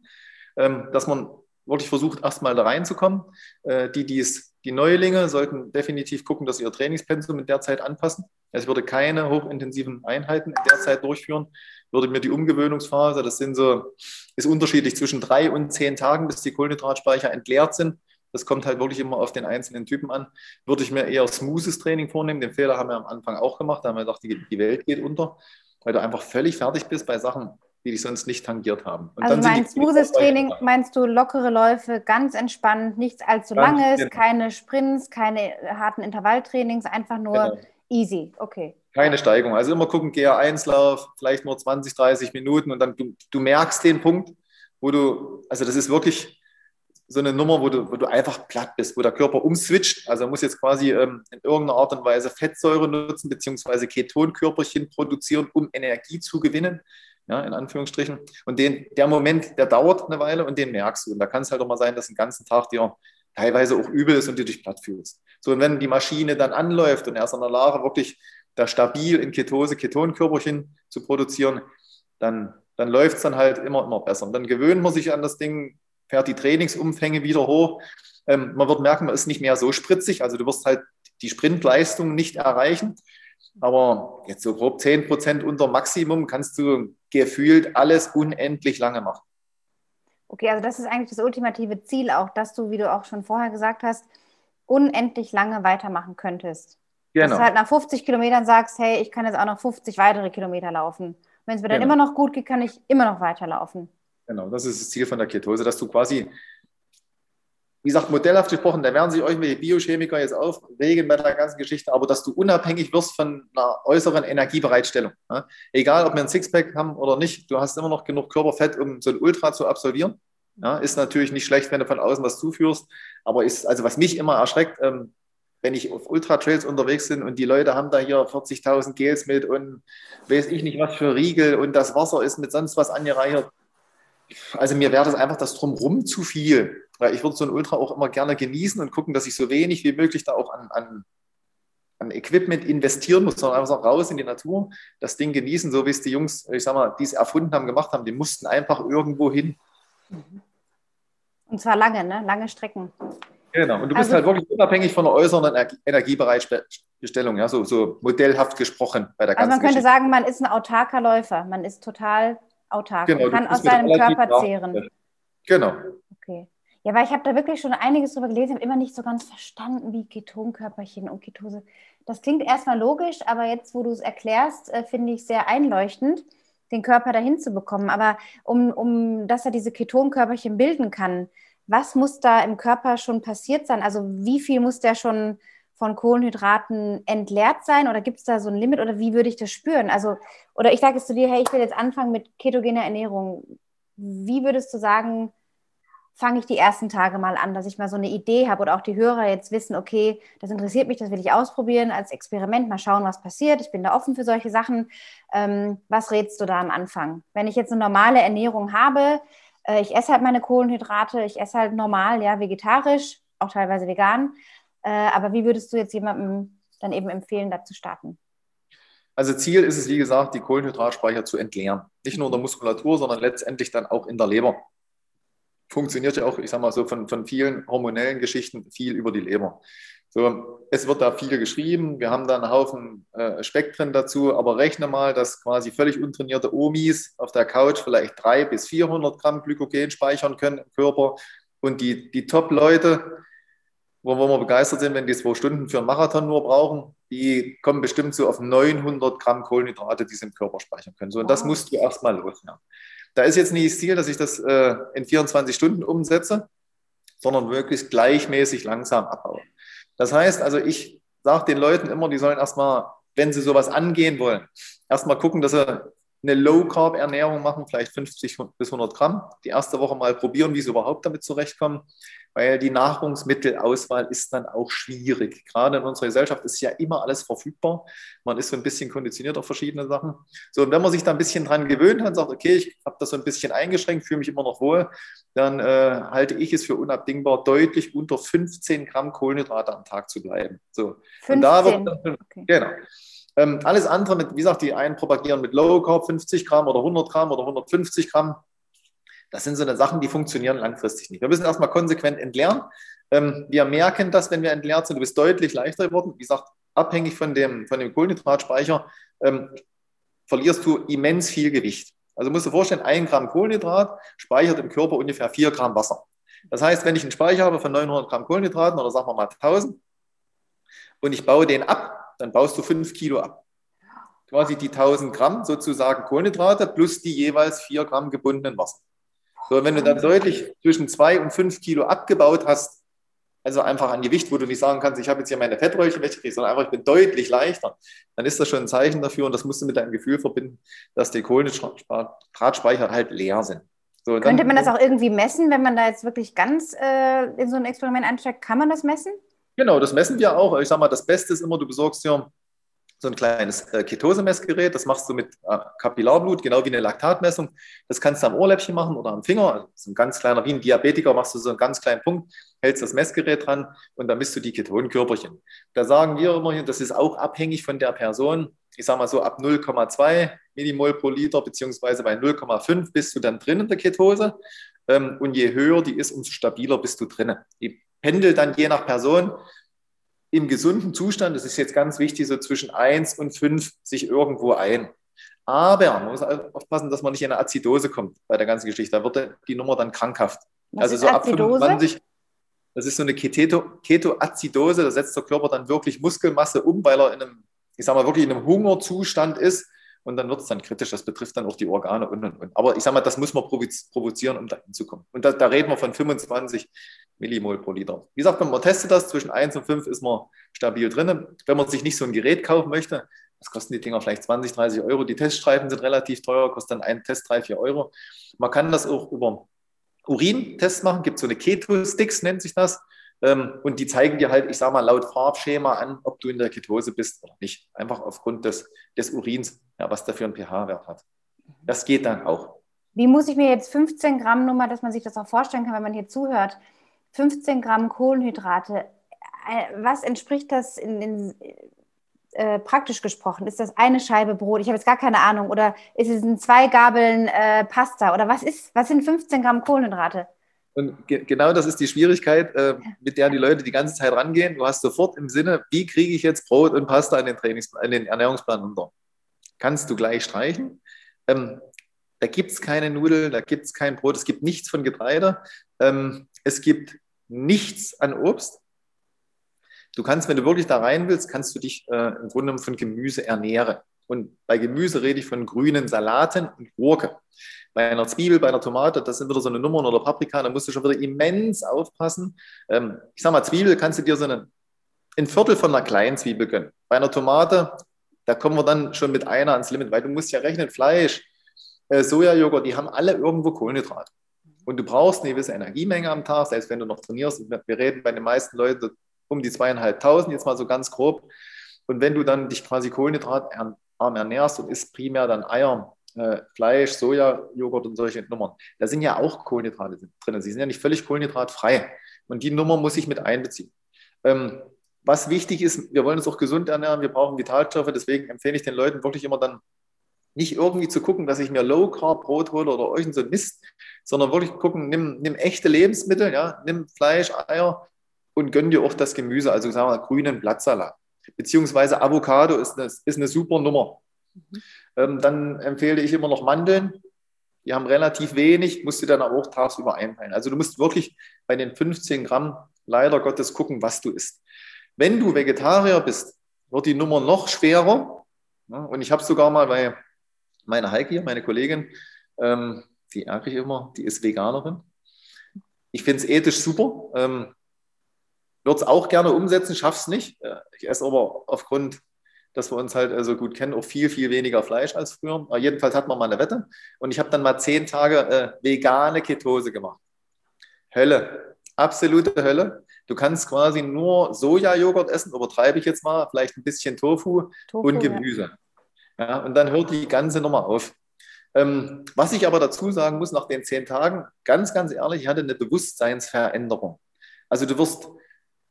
ähm, dass man wirklich versucht, erstmal da reinzukommen. Äh, die, die's, die Neulinge sollten definitiv gucken, dass sie ihr Trainingspensum in der Zeit anpassen. Es würde keine hochintensiven Einheiten in der Zeit durchführen. Würde mir die Umgewöhnungsphase, das sind so, ist unterschiedlich zwischen drei und zehn Tagen, bis die Kohlenhydratspeicher entleert sind. Das kommt halt wirklich immer auf den einzelnen Typen an. Würde ich mir eher smoothes Training vornehmen. Den Fehler haben wir am Anfang auch gemacht. Da haben wir gedacht, die, die Welt geht unter, weil du einfach völlig fertig bist bei Sachen, die dich sonst nicht tangiert haben. Und also mein smoothes Training meinst du lockere Läufe, ganz entspannt, nichts allzu ganz langes, genau. keine Sprints, keine harten Intervalltrainings, einfach nur genau. easy. Okay. Keine Steigung. Also immer gucken, GR1-Lauf, vielleicht nur 20, 30 Minuten und dann du, du merkst den Punkt, wo du, also das ist wirklich, so eine Nummer, wo du, wo du einfach platt bist, wo der Körper umswitcht. Also er muss jetzt quasi ähm, in irgendeiner Art und Weise Fettsäure nutzen, beziehungsweise Ketonkörperchen produzieren, um Energie zu gewinnen. Ja, in Anführungsstrichen. Und den, der Moment, der dauert eine Weile und den merkst du. Und da kann es halt auch mal sein, dass den ganzen Tag dir teilweise auch übel ist und du dich platt fühlst. So, und wenn die Maschine dann anläuft und erst in der Lage wirklich da stabil in Ketose Ketonkörperchen zu produzieren, dann, dann läuft es dann halt immer, immer besser. Und dann gewöhnt man sich an das Ding, fährt die Trainingsumfänge wieder hoch. Ähm, man wird merken, man ist nicht mehr so spritzig, also du wirst halt die Sprintleistung nicht erreichen. Aber jetzt so grob 10 Prozent unter Maximum kannst du gefühlt alles unendlich lange machen. Okay, also das ist eigentlich das ultimative Ziel auch, dass du, wie du auch schon vorher gesagt hast, unendlich lange weitermachen könntest. Genau. Dass du halt nach 50 Kilometern sagst, hey, ich kann jetzt auch noch 50 weitere Kilometer laufen. Wenn es mir dann genau. immer noch gut geht, kann ich immer noch weiterlaufen. Genau, das ist das Ziel von der Ketose, dass du quasi, wie gesagt, modellhaft gesprochen, da werden sich irgendwelche Biochemiker jetzt aufregen bei der ganzen Geschichte, aber dass du unabhängig wirst von einer äußeren Energiebereitstellung. Ja? Egal, ob wir ein Sixpack haben oder nicht, du hast immer noch genug Körperfett, um so ein Ultra zu absolvieren. Ja? Ist natürlich nicht schlecht, wenn du von außen was zuführst, aber ist, also was mich immer erschreckt, ähm, wenn ich auf Ultra-Trails unterwegs bin und die Leute haben da hier 40.000 Gels mit und weiß ich nicht was für Riegel und das Wasser ist mit sonst was angereichert. Also mir wäre das einfach das Drumrum zu viel. Weil ich würde so ein Ultra auch immer gerne genießen und gucken, dass ich so wenig wie möglich da auch an, an, an Equipment investieren muss, sondern einfach raus in die Natur, das Ding genießen, so wie es die Jungs, ich sag mal, die es erfunden haben, gemacht haben. Die mussten einfach irgendwo hin. Und zwar lange, ne? Lange Strecken. Genau. Und du bist also, halt wirklich unabhängig von der äußeren Energiebereitstellung, ja, so, so modellhaft gesprochen bei der ganzen Also man könnte Geschichte. sagen, man ist ein autarker Läufer. Man ist total autark genau, kann aus seinem Körper zehren. Genau. Okay. Ja, weil ich habe da wirklich schon einiges drüber gelesen, habe immer nicht so ganz verstanden, wie Ketonkörperchen und Ketose. Das klingt erstmal logisch, aber jetzt, wo du es erklärst, äh, finde ich sehr einleuchtend, den Körper dahin zu bekommen. Aber um, um dass er diese Ketonkörperchen bilden kann, was muss da im Körper schon passiert sein? Also wie viel muss der schon von Kohlenhydraten entleert sein oder gibt es da so ein Limit oder wie würde ich das spüren? Also, oder ich sage es zu dir, hey, ich will jetzt anfangen mit ketogener Ernährung. Wie würdest du sagen, fange ich die ersten Tage mal an, dass ich mal so eine Idee habe oder auch die Hörer jetzt wissen, okay, das interessiert mich, das will ich ausprobieren als Experiment, mal schauen, was passiert. Ich bin da offen für solche Sachen. Ähm, was rätst du da am Anfang? Wenn ich jetzt eine normale Ernährung habe, äh, ich esse halt meine Kohlenhydrate, ich esse halt normal, ja, vegetarisch, auch teilweise vegan. Äh, aber wie würdest du jetzt jemandem dann eben empfehlen, da zu starten? Also Ziel ist es, wie gesagt, die Kohlenhydratspeicher zu entleeren. Nicht nur in der Muskulatur, sondern letztendlich dann auch in der Leber. Funktioniert ja auch, ich sage mal so, von, von vielen hormonellen Geschichten viel über die Leber. So, es wird da viel geschrieben, wir haben da einen Haufen äh, Spektren dazu, aber rechne mal, dass quasi völlig untrainierte Omis auf der Couch vielleicht 300 bis 400 Gramm Glykogen speichern können im Körper und die, die Top-Leute, wo, wir begeistert sind, wenn die zwei Stunden für einen Marathon nur brauchen, die kommen bestimmt so auf 900 Gramm Kohlenhydrate, die sie im Körper speichern können. So, und das musst du erstmal loswerden. Da ist jetzt nicht das Ziel, dass ich das äh, in 24 Stunden umsetze, sondern wirklich gleichmäßig langsam abbaue. Das heißt also, ich sage den Leuten immer, die sollen erstmal, wenn sie sowas angehen wollen, erstmal gucken, dass sie eine Low-Carb-Ernährung machen, vielleicht 50 bis 100 Gramm. Die erste Woche mal probieren, wie sie überhaupt damit zurechtkommen, weil die Nahrungsmittelauswahl ist dann auch schwierig. Gerade in unserer Gesellschaft ist ja immer alles verfügbar. Man ist so ein bisschen konditioniert auf verschiedene Sachen. So, und wenn man sich da ein bisschen dran gewöhnt hat und sagt, okay, ich habe das so ein bisschen eingeschränkt, fühle mich immer noch wohl, dann äh, halte ich es für unabdingbar, deutlich unter 15 Gramm Kohlenhydrate am Tag zu bleiben. So. 15. Und da wird dann, okay. genau. Ähm, alles andere mit, wie gesagt, die einen propagieren mit Low Carb 50 Gramm oder 100 Gramm oder 150 Gramm. Das sind so eine Sachen, die funktionieren langfristig nicht. Wir müssen erstmal konsequent entleeren. Ähm, wir merken das, wenn wir entleert sind. Du bist deutlich leichter geworden. Wie gesagt, abhängig von dem, von dem Kohlenhydratspeicher ähm, verlierst du immens viel Gewicht. Also musst du dir vorstellen, ein Gramm Kohlenhydrat speichert im Körper ungefähr vier Gramm Wasser. Das heißt, wenn ich einen Speicher habe von 900 Gramm Kohlenhydraten oder sagen wir mal 1000 und ich baue den ab, dann baust du fünf Kilo ab. Quasi die 1000 Gramm sozusagen Kohlenhydrate plus die jeweils vier Gramm gebundenen Wasser. So, wenn du dann deutlich zwischen zwei und fünf Kilo abgebaut hast, also einfach an Gewicht, wo du nicht sagen kannst, ich habe jetzt hier meine Fettröllchen weggekriegt, sondern einfach, ich bin deutlich leichter, dann ist das schon ein Zeichen dafür und das musst du mit deinem Gefühl verbinden, dass die Kohlenhydratspeicher halt leer sind. So, Könnte man das auch irgendwie messen, wenn man da jetzt wirklich ganz äh, in so ein Experiment einsteigt? Kann man das messen? Genau, das messen wir auch. Ich sage mal, das Beste ist immer, du besorgst dir so ein kleines äh, Ketose-Messgerät. Das machst du mit äh, Kapillarblut, genau wie eine Laktatmessung. Das kannst du am Ohrläppchen machen oder am Finger. Also so ein ganz kleiner, wie ein Diabetiker, machst du so einen ganz kleinen Punkt, hältst das Messgerät dran und dann misst du die Ketonkörperchen. Da sagen wir immer, das ist auch abhängig von der Person. Ich sage mal so, ab 0,2 Millimol pro Liter, beziehungsweise bei 0,5 bist du dann drin in der Ketose. Ähm, und je höher die ist, umso stabiler bist du drin. Die pendelt dann je nach Person im gesunden Zustand, das ist jetzt ganz wichtig, so zwischen 1 und 5 sich irgendwo ein. Aber man muss aufpassen, dass man nicht in eine Azidose kommt bei der ganzen Geschichte. Da wird die Nummer dann krankhaft. Was also so ab 25, das ist so eine Keto, Ketoazidose, da setzt der Körper dann wirklich Muskelmasse um, weil er in einem, ich sag mal, wirklich in einem Hungerzustand ist und dann wird es dann kritisch. Das betrifft dann auch die Organe und und und. Aber ich sage mal, das muss man provozieren, um da hinzukommen. Und da, da, reden wir von 25 Millimol pro Liter. Wie gesagt, man testet das, zwischen 1 und 5 ist man stabil drin. Wenn man sich nicht so ein Gerät kaufen möchte, das kosten die Dinger vielleicht 20, 30 Euro. Die Teststreifen sind relativ teuer, kostet dann ein Test 3, 4 Euro. Man kann das auch über Urin-Tests machen, gibt so eine Keto-Sticks, nennt sich das. Ähm, und die zeigen dir halt, ich sage mal, laut Farbschema an, ob du in der Ketose bist oder nicht. Einfach aufgrund des, des Urins, ja, was der für einen pH-Wert hat. Das geht dann auch. Wie muss ich mir jetzt 15 Gramm Nummer, dass man sich das auch vorstellen kann, wenn man hier zuhört, 15 Gramm Kohlenhydrate, äh, was entspricht das in, in äh, praktisch gesprochen? Ist das eine Scheibe Brot? Ich habe jetzt gar keine Ahnung. Oder ist es ein zwei Gabeln äh, Pasta? Oder was ist, was sind 15 Gramm Kohlenhydrate? Und ge genau das ist die Schwierigkeit, äh, mit der die Leute die ganze Zeit rangehen. Du hast sofort im Sinne, wie kriege ich jetzt Brot und Pasta in den, Trainings in den Ernährungsplan unter? Kannst du gleich streichen. Ähm, da gibt es keine Nudeln, da gibt es kein Brot, es gibt nichts von Getreide, ähm, es gibt nichts an Obst. Du kannst, wenn du wirklich da rein willst, kannst du dich äh, im Grunde von Gemüse ernähren. Und bei Gemüse rede ich von grünen Salaten und Gurke. Bei einer Zwiebel, bei einer Tomate, das sind wieder so eine Nummern oder Paprika, da musst du schon wieder immens aufpassen. Ähm, ich sag mal, Zwiebel kannst du dir so eine, ein Viertel von einer kleinen Zwiebel gönnen. Bei einer Tomate, da kommen wir dann schon mit einer ans Limit, weil du musst ja rechnen, Fleisch, äh, Sojajoghurt, die haben alle irgendwo Kohlenhydrate. Und du brauchst eine gewisse Energiemenge am Tag, selbst wenn du noch trainierst. Wir reden bei den meisten Leuten um die zweieinhalbtausend, jetzt mal so ganz grob. Und wenn du dann dich quasi kohlenhydratarm ernährst und isst primär dann Eier, äh, Fleisch, Soja, Joghurt und solche Nummern, da sind ja auch Kohlenhydrate drin. Sie sind ja nicht völlig kohlenhydratfrei. Und die Nummer muss ich mit einbeziehen. Ähm, was wichtig ist, wir wollen uns auch gesund ernähren, wir brauchen Vitalstoffe, deswegen empfehle ich den Leuten wirklich immer dann nicht irgendwie zu gucken, dass ich mir Low Carb Brot hole oder euch so Mist, sondern wirklich gucken, nimm, nimm echte Lebensmittel, ja, nimm Fleisch, Eier und gönn dir auch das Gemüse, also sagen wir grünen Blattsalat. Beziehungsweise Avocado ist eine, ist eine super Nummer. Mhm. Ähm, dann empfehle ich immer noch Mandeln. Die haben relativ wenig, musst du dann aber auch tagsüber einpeilen. Also du musst wirklich bei den 15 Gramm leider Gottes gucken, was du isst. Wenn du Vegetarier bist, wird die Nummer noch schwerer. Und ich habe sogar mal bei meiner Heike hier, meine Kollegin, ähm, die ärgere ich immer, die ist Veganerin. Ich finde es ethisch super. Ähm, würde es auch gerne umsetzen, schaffe es nicht. Ich esse aber aufgrund, dass wir uns halt so also gut kennen, auch viel, viel weniger Fleisch als früher. Aber jedenfalls hat man mal eine Wette. Und ich habe dann mal zehn Tage äh, vegane Ketose gemacht. Hölle. Absolute Hölle. Du kannst quasi nur Sojajoghurt essen, übertreibe ich jetzt mal, vielleicht ein bisschen Tofu, Tofu und Gemüse. Ja. ja. und dann hört die ganze Nummer auf. Ähm, was ich aber dazu sagen muss, nach den zehn Tagen, ganz, ganz ehrlich, ich hatte eine Bewusstseinsveränderung. Also du wirst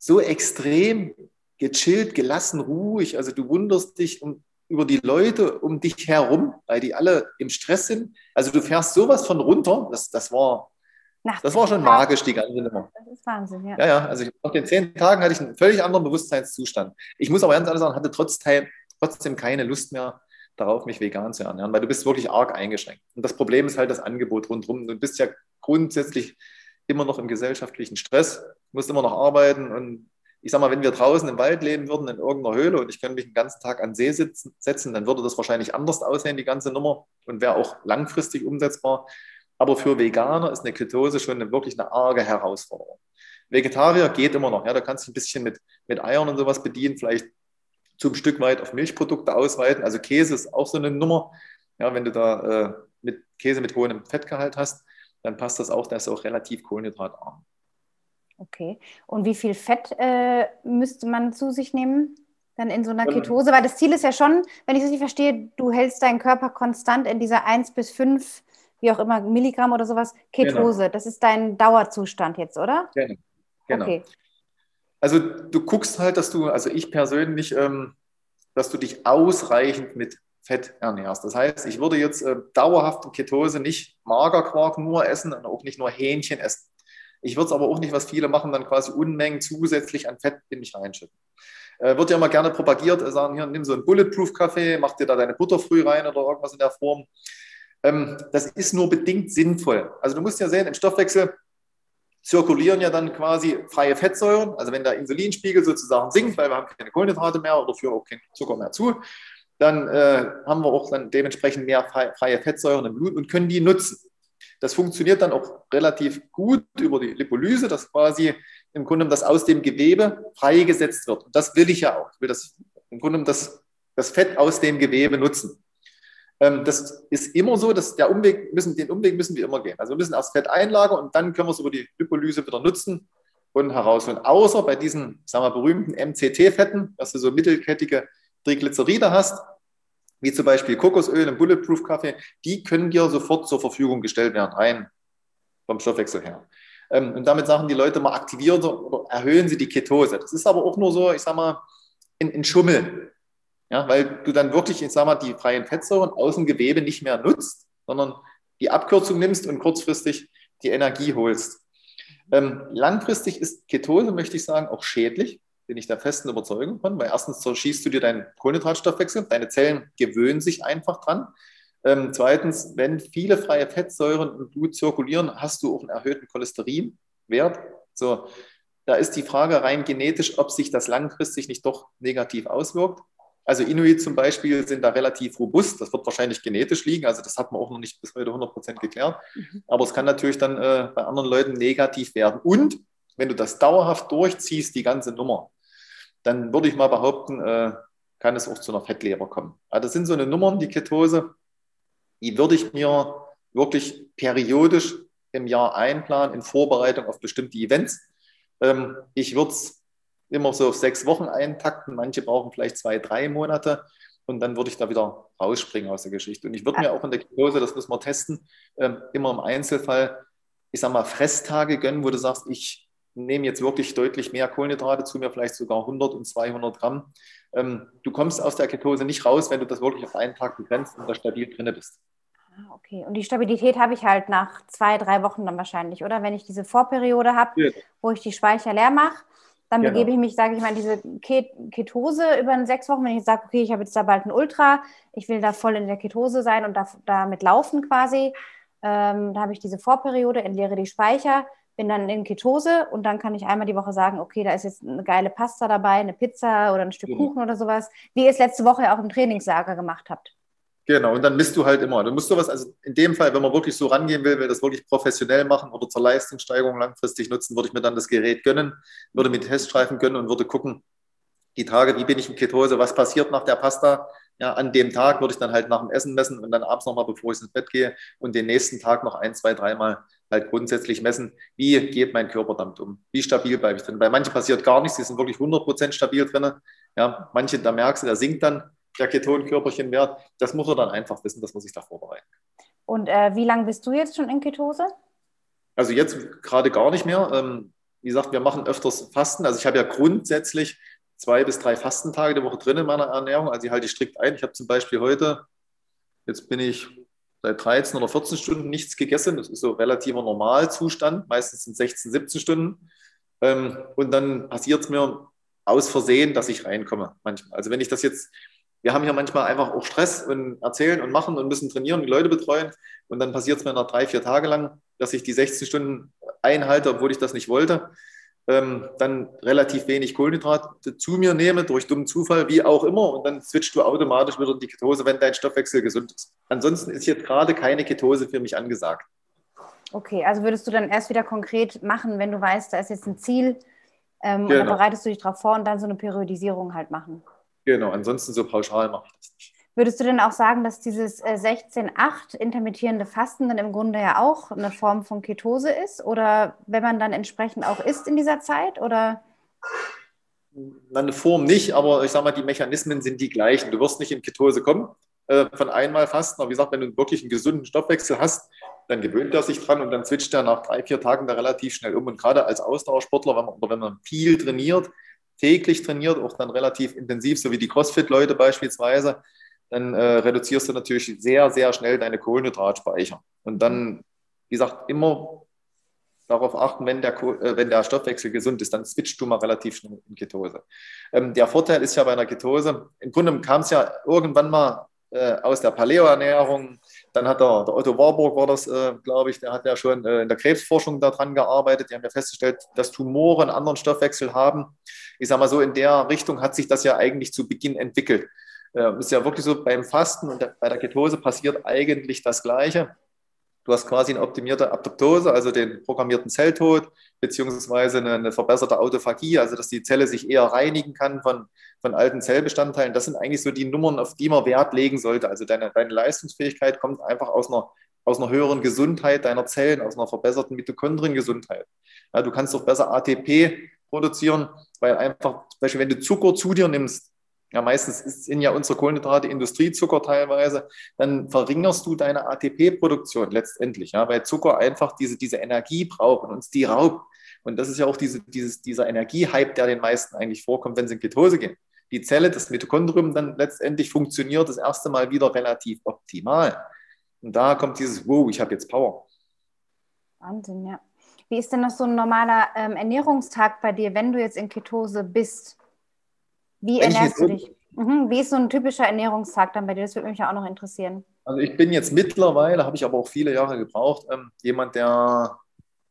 so extrem gechillt, gelassen, ruhig. Also du wunderst dich um, über die Leute um dich herum, weil die alle im Stress sind. Also du fährst sowas von runter. Das, das war das war schon magisch, die ganze Nummer. Das ist Wahnsinn, ja. Ja, ja. Also nach den zehn Tagen hatte ich einen völlig anderen Bewusstseinszustand. Ich muss aber ganz ehrlich sagen, hatte trotzdem, trotzdem keine Lust mehr darauf, mich vegan zu ernähren, weil du bist wirklich arg eingeschränkt. Und das Problem ist halt das Angebot rundherum. Du bist ja grundsätzlich immer noch im gesellschaftlichen Stress, musst immer noch arbeiten und ich sag mal, wenn wir draußen im Wald leben würden, in irgendeiner Höhle und ich könnte mich den ganzen Tag an See sitzen, setzen, dann würde das wahrscheinlich anders aussehen, die ganze Nummer und wäre auch langfristig umsetzbar. Aber für Veganer ist eine Ketose schon eine, wirklich eine arge Herausforderung. Vegetarier geht immer noch. Ja, da kannst du ein bisschen mit, mit Eiern und sowas bedienen, vielleicht zum Stück weit auf Milchprodukte ausweiten. Also Käse ist auch so eine Nummer. Ja, wenn du da äh, mit Käse mit hohem Fettgehalt hast, dann passt das auch, das ist auch relativ kohlenhydratarm. Okay. Und wie viel Fett äh, müsste man zu sich nehmen? Dann in so einer ähm, Ketose? Weil das Ziel ist ja schon, wenn ich es richtig verstehe, du hältst deinen Körper konstant in dieser 1 bis 5, wie auch immer, Milligramm oder sowas, Ketose. Genau. Das ist dein Dauerzustand jetzt, oder? Genau. genau. Okay. Also du guckst halt, dass du, also ich persönlich, ähm, dass du dich ausreichend mit Fett ernährst. Das heißt, ich würde jetzt äh, dauerhaft in Ketose nicht Magerquark nur essen und auch nicht nur Hähnchen essen. Ich würde es aber auch nicht, was viele machen, dann quasi Unmengen zusätzlich an Fett in mich reinschütten. Äh, wird ja immer gerne propagiert, äh, sagen, hier, nimm so einen Bulletproof-Kaffee, mach dir da deine Butter früh rein oder irgendwas in der Form. Ähm, das ist nur bedingt sinnvoll. Also du musst ja sehen, im Stoffwechsel zirkulieren ja dann quasi freie Fettsäuren. Also wenn der Insulinspiegel sozusagen sinkt, weil wir haben keine Kohlenhydrate mehr oder führen auch keinen Zucker mehr zu, dann äh, haben wir auch dann dementsprechend mehr freie Fettsäuren im Blut und können die nutzen. Das funktioniert dann auch relativ gut über die Lipolyse, dass quasi im Grunde das aus dem Gewebe freigesetzt wird. Und das will ich ja auch. Ich will das im Grunde das, das Fett aus dem Gewebe nutzen. Ähm, das ist immer so, dass der Umweg müssen, den Umweg müssen wir immer gehen. Also wir müssen erst Fett einlagern und dann können wir es über die Lipolyse wieder nutzen und herausholen. Außer bei diesen, sagen wir, berühmten MCT-Fetten, dass du so mittelkettige Triglyceride hast, wie zum Beispiel Kokosöl im Bulletproof-Kaffee, die können dir sofort zur Verfügung gestellt werden, rein vom Stoffwechsel her. Ähm, und damit sagen die Leute mal, aktivieren oder erhöhen sie die Ketose. Das ist aber auch nur so, ich sag mal, in, in Schummel. Ja, weil du dann wirklich, ich sag mal, die freien Fettsäuren aus dem Gewebe nicht mehr nutzt, sondern die Abkürzung nimmst und kurzfristig die Energie holst. Ähm, langfristig ist Ketose, möchte ich sagen, auch schädlich, bin ich der festen Überzeugung von, weil erstens zerschießt du dir deinen Kohlenhydratstoffwechsel, deine Zellen gewöhnen sich einfach dran. Ähm, zweitens, wenn viele freie Fettsäuren im Blut zirkulieren, hast du auch einen erhöhten Cholesterinwert. So, da ist die Frage rein genetisch, ob sich das langfristig nicht doch negativ auswirkt. Also Inuit zum Beispiel sind da relativ robust. Das wird wahrscheinlich genetisch liegen. Also das hat man auch noch nicht bis heute 100 Prozent geklärt. Mhm. Aber es kann natürlich dann äh, bei anderen Leuten negativ werden. Und wenn du das dauerhaft durchziehst, die ganze Nummer, dann würde ich mal behaupten, äh, kann es auch zu einer Fettleber kommen. Also das sind so eine Nummern, die Ketose, die würde ich mir wirklich periodisch im Jahr einplanen in Vorbereitung auf bestimmte Events. Ähm, ich würde es immer so auf sechs Wochen eintakten. Manche brauchen vielleicht zwei, drei Monate. Und dann würde ich da wieder rausspringen aus der Geschichte. Und ich würde mir auch in der Ketose, das müssen wir testen, ähm, immer im Einzelfall, ich sag mal, Fresstage gönnen, wo du sagst, ich nehme jetzt wirklich deutlich mehr Kohlenhydrate zu mir, vielleicht sogar 100 und 200 Gramm. Ähm, du kommst aus der Ketose nicht raus, wenn du das wirklich auf einen Tag begrenzt und da stabil drin bist. Ah, okay, und die Stabilität habe ich halt nach zwei, drei Wochen dann wahrscheinlich, oder? Wenn ich diese Vorperiode habe, ja. wo ich die Speicher leer mache, dann genau. begebe ich mich, sage ich mal, in diese Ketose über sechs Wochen, wenn ich sage, okay, ich habe jetzt da bald ein Ultra, ich will da voll in der Ketose sein und da, damit laufen quasi. Ähm, da habe ich diese Vorperiode, entleere die Speicher, bin dann in Ketose und dann kann ich einmal die Woche sagen, okay, da ist jetzt eine geile Pasta dabei, eine Pizza oder ein Stück genau. Kuchen oder sowas, wie ihr es letzte Woche auch im Trainingslager gemacht habt. Genau, und dann misst du halt immer. Du musst sowas, also in dem Fall, wenn man wirklich so rangehen will, will das wirklich professionell machen oder zur Leistungssteigerung langfristig nutzen, würde ich mir dann das Gerät gönnen, würde mir Teststreifen gönnen und würde gucken, die Tage, wie bin ich in Ketose, was passiert nach der Pasta. Ja, an dem Tag würde ich dann halt nach dem Essen messen und dann abends nochmal, bevor ich ins Bett gehe und den nächsten Tag noch ein, zwei, dreimal halt grundsätzlich messen, wie geht mein Körper damit um, wie stabil bleibe ich drin. Bei manchen passiert gar nichts, die sind wirklich 100% stabil drin. Ja, manche, da merkst du, der sinkt dann, der Ketonkörperchenwert. Das muss er dann einfach wissen, dass man sich da vorbereiten Und äh, wie lange bist du jetzt schon in Ketose? Also jetzt gerade gar nicht mehr. Ähm, wie gesagt, wir machen öfters Fasten. Also ich habe ja grundsätzlich zwei bis drei Fastentage die Woche drin in meiner Ernährung. Also ich halte strikt ein. Ich habe zum Beispiel heute, jetzt bin ich seit 13 oder 14 Stunden nichts gegessen. Das ist so relativer Normalzustand. Meistens sind 16, 17 Stunden. Ähm, und dann passiert es mir aus Versehen, dass ich reinkomme manchmal. Also wenn ich das jetzt wir haben hier manchmal einfach auch Stress und erzählen und machen und müssen trainieren, die Leute betreuen. Und dann passiert es mir nach drei, vier Tage lang, dass ich die 16 Stunden einhalte, obwohl ich das nicht wollte. Ähm, dann relativ wenig Kohlenhydrate zu mir nehme, durch dummen Zufall, wie auch immer. Und dann switchst du automatisch wieder in die Ketose, wenn dein Stoffwechsel gesund ist. Ansonsten ist jetzt gerade keine Ketose für mich angesagt. Okay, also würdest du dann erst wieder konkret machen, wenn du weißt, da ist jetzt ein Ziel ähm, genau. und dann genau. bereitest du dich darauf vor und dann so eine Periodisierung halt machen. Genau, ansonsten so pauschal mache ich das. Würdest du denn auch sagen, dass dieses 16-8 äh, intermittierende Fasten dann im Grunde ja auch eine Form von Ketose ist? Oder wenn man dann entsprechend auch isst in dieser Zeit? Oder? Eine Form nicht, aber ich sage mal, die Mechanismen sind die gleichen. Du wirst nicht in Ketose kommen äh, von einmal Fasten. Aber wie gesagt, wenn du wirklich einen gesunden Stoffwechsel hast, dann gewöhnt er sich dran und dann switcht er nach drei, vier Tagen da relativ schnell um. Und gerade als Ausdauersportler, wenn man, oder wenn man viel trainiert, täglich trainiert, auch dann relativ intensiv, so wie die CrossFit-Leute beispielsweise, dann äh, reduzierst du natürlich sehr, sehr schnell deine Kohlenhydratspeicher. Und dann, wie gesagt, immer darauf achten, wenn der, äh, wenn der Stoffwechsel gesund ist, dann switcht du mal relativ schnell in Ketose. Ähm, der Vorteil ist ja bei einer Ketose, im Grunde kam es ja irgendwann mal äh, aus der Paleo-Ernährung. Dann hat der, der, Otto Warburg, war das, äh, glaube ich, der hat ja schon äh, in der Krebsforschung daran gearbeitet. Die haben ja festgestellt, dass Tumore einen anderen Stoffwechsel haben. Ich sage mal so, in der Richtung hat sich das ja eigentlich zu Beginn entwickelt. Äh, ist ja wirklich so, beim Fasten und bei der Ketose passiert eigentlich das Gleiche. Du hast quasi eine optimierte Apoptose, also den programmierten Zelltod, beziehungsweise eine, verbesserte Autophagie, also dass die Zelle sich eher reinigen kann von, von alten Zellbestandteilen. Das sind eigentlich so die Nummern, auf die man Wert legen sollte. Also deine, deine Leistungsfähigkeit kommt einfach aus einer, aus einer höheren Gesundheit deiner Zellen, aus einer verbesserten Mitochondriengesundheit. Ja, du kannst doch besser ATP produzieren, weil einfach, zum Beispiel, wenn du Zucker zu dir nimmst, ja, meistens sind ja unsere Kohlenhydrate Industriezucker teilweise, dann verringerst du deine ATP-Produktion letztendlich, ja, weil Zucker einfach diese, diese Energie braucht und uns die raubt. Und das ist ja auch diese, dieses, dieser Energiehype, der den meisten eigentlich vorkommt, wenn sie in Ketose gehen. Die Zelle, das Mitochondrium dann letztendlich funktioniert das erste Mal wieder relativ optimal. Und da kommt dieses, wow, ich habe jetzt Power. Wahnsinn, ja. Wie ist denn noch so ein normaler ähm, Ernährungstag bei dir, wenn du jetzt in Ketose bist? Wie ernährst du dich? Mhm. Wie ist so ein typischer Ernährungstag dann bei dir? Das würde mich ja auch noch interessieren. Also ich bin jetzt mittlerweile, habe ich aber auch viele Jahre gebraucht, ähm, jemand, der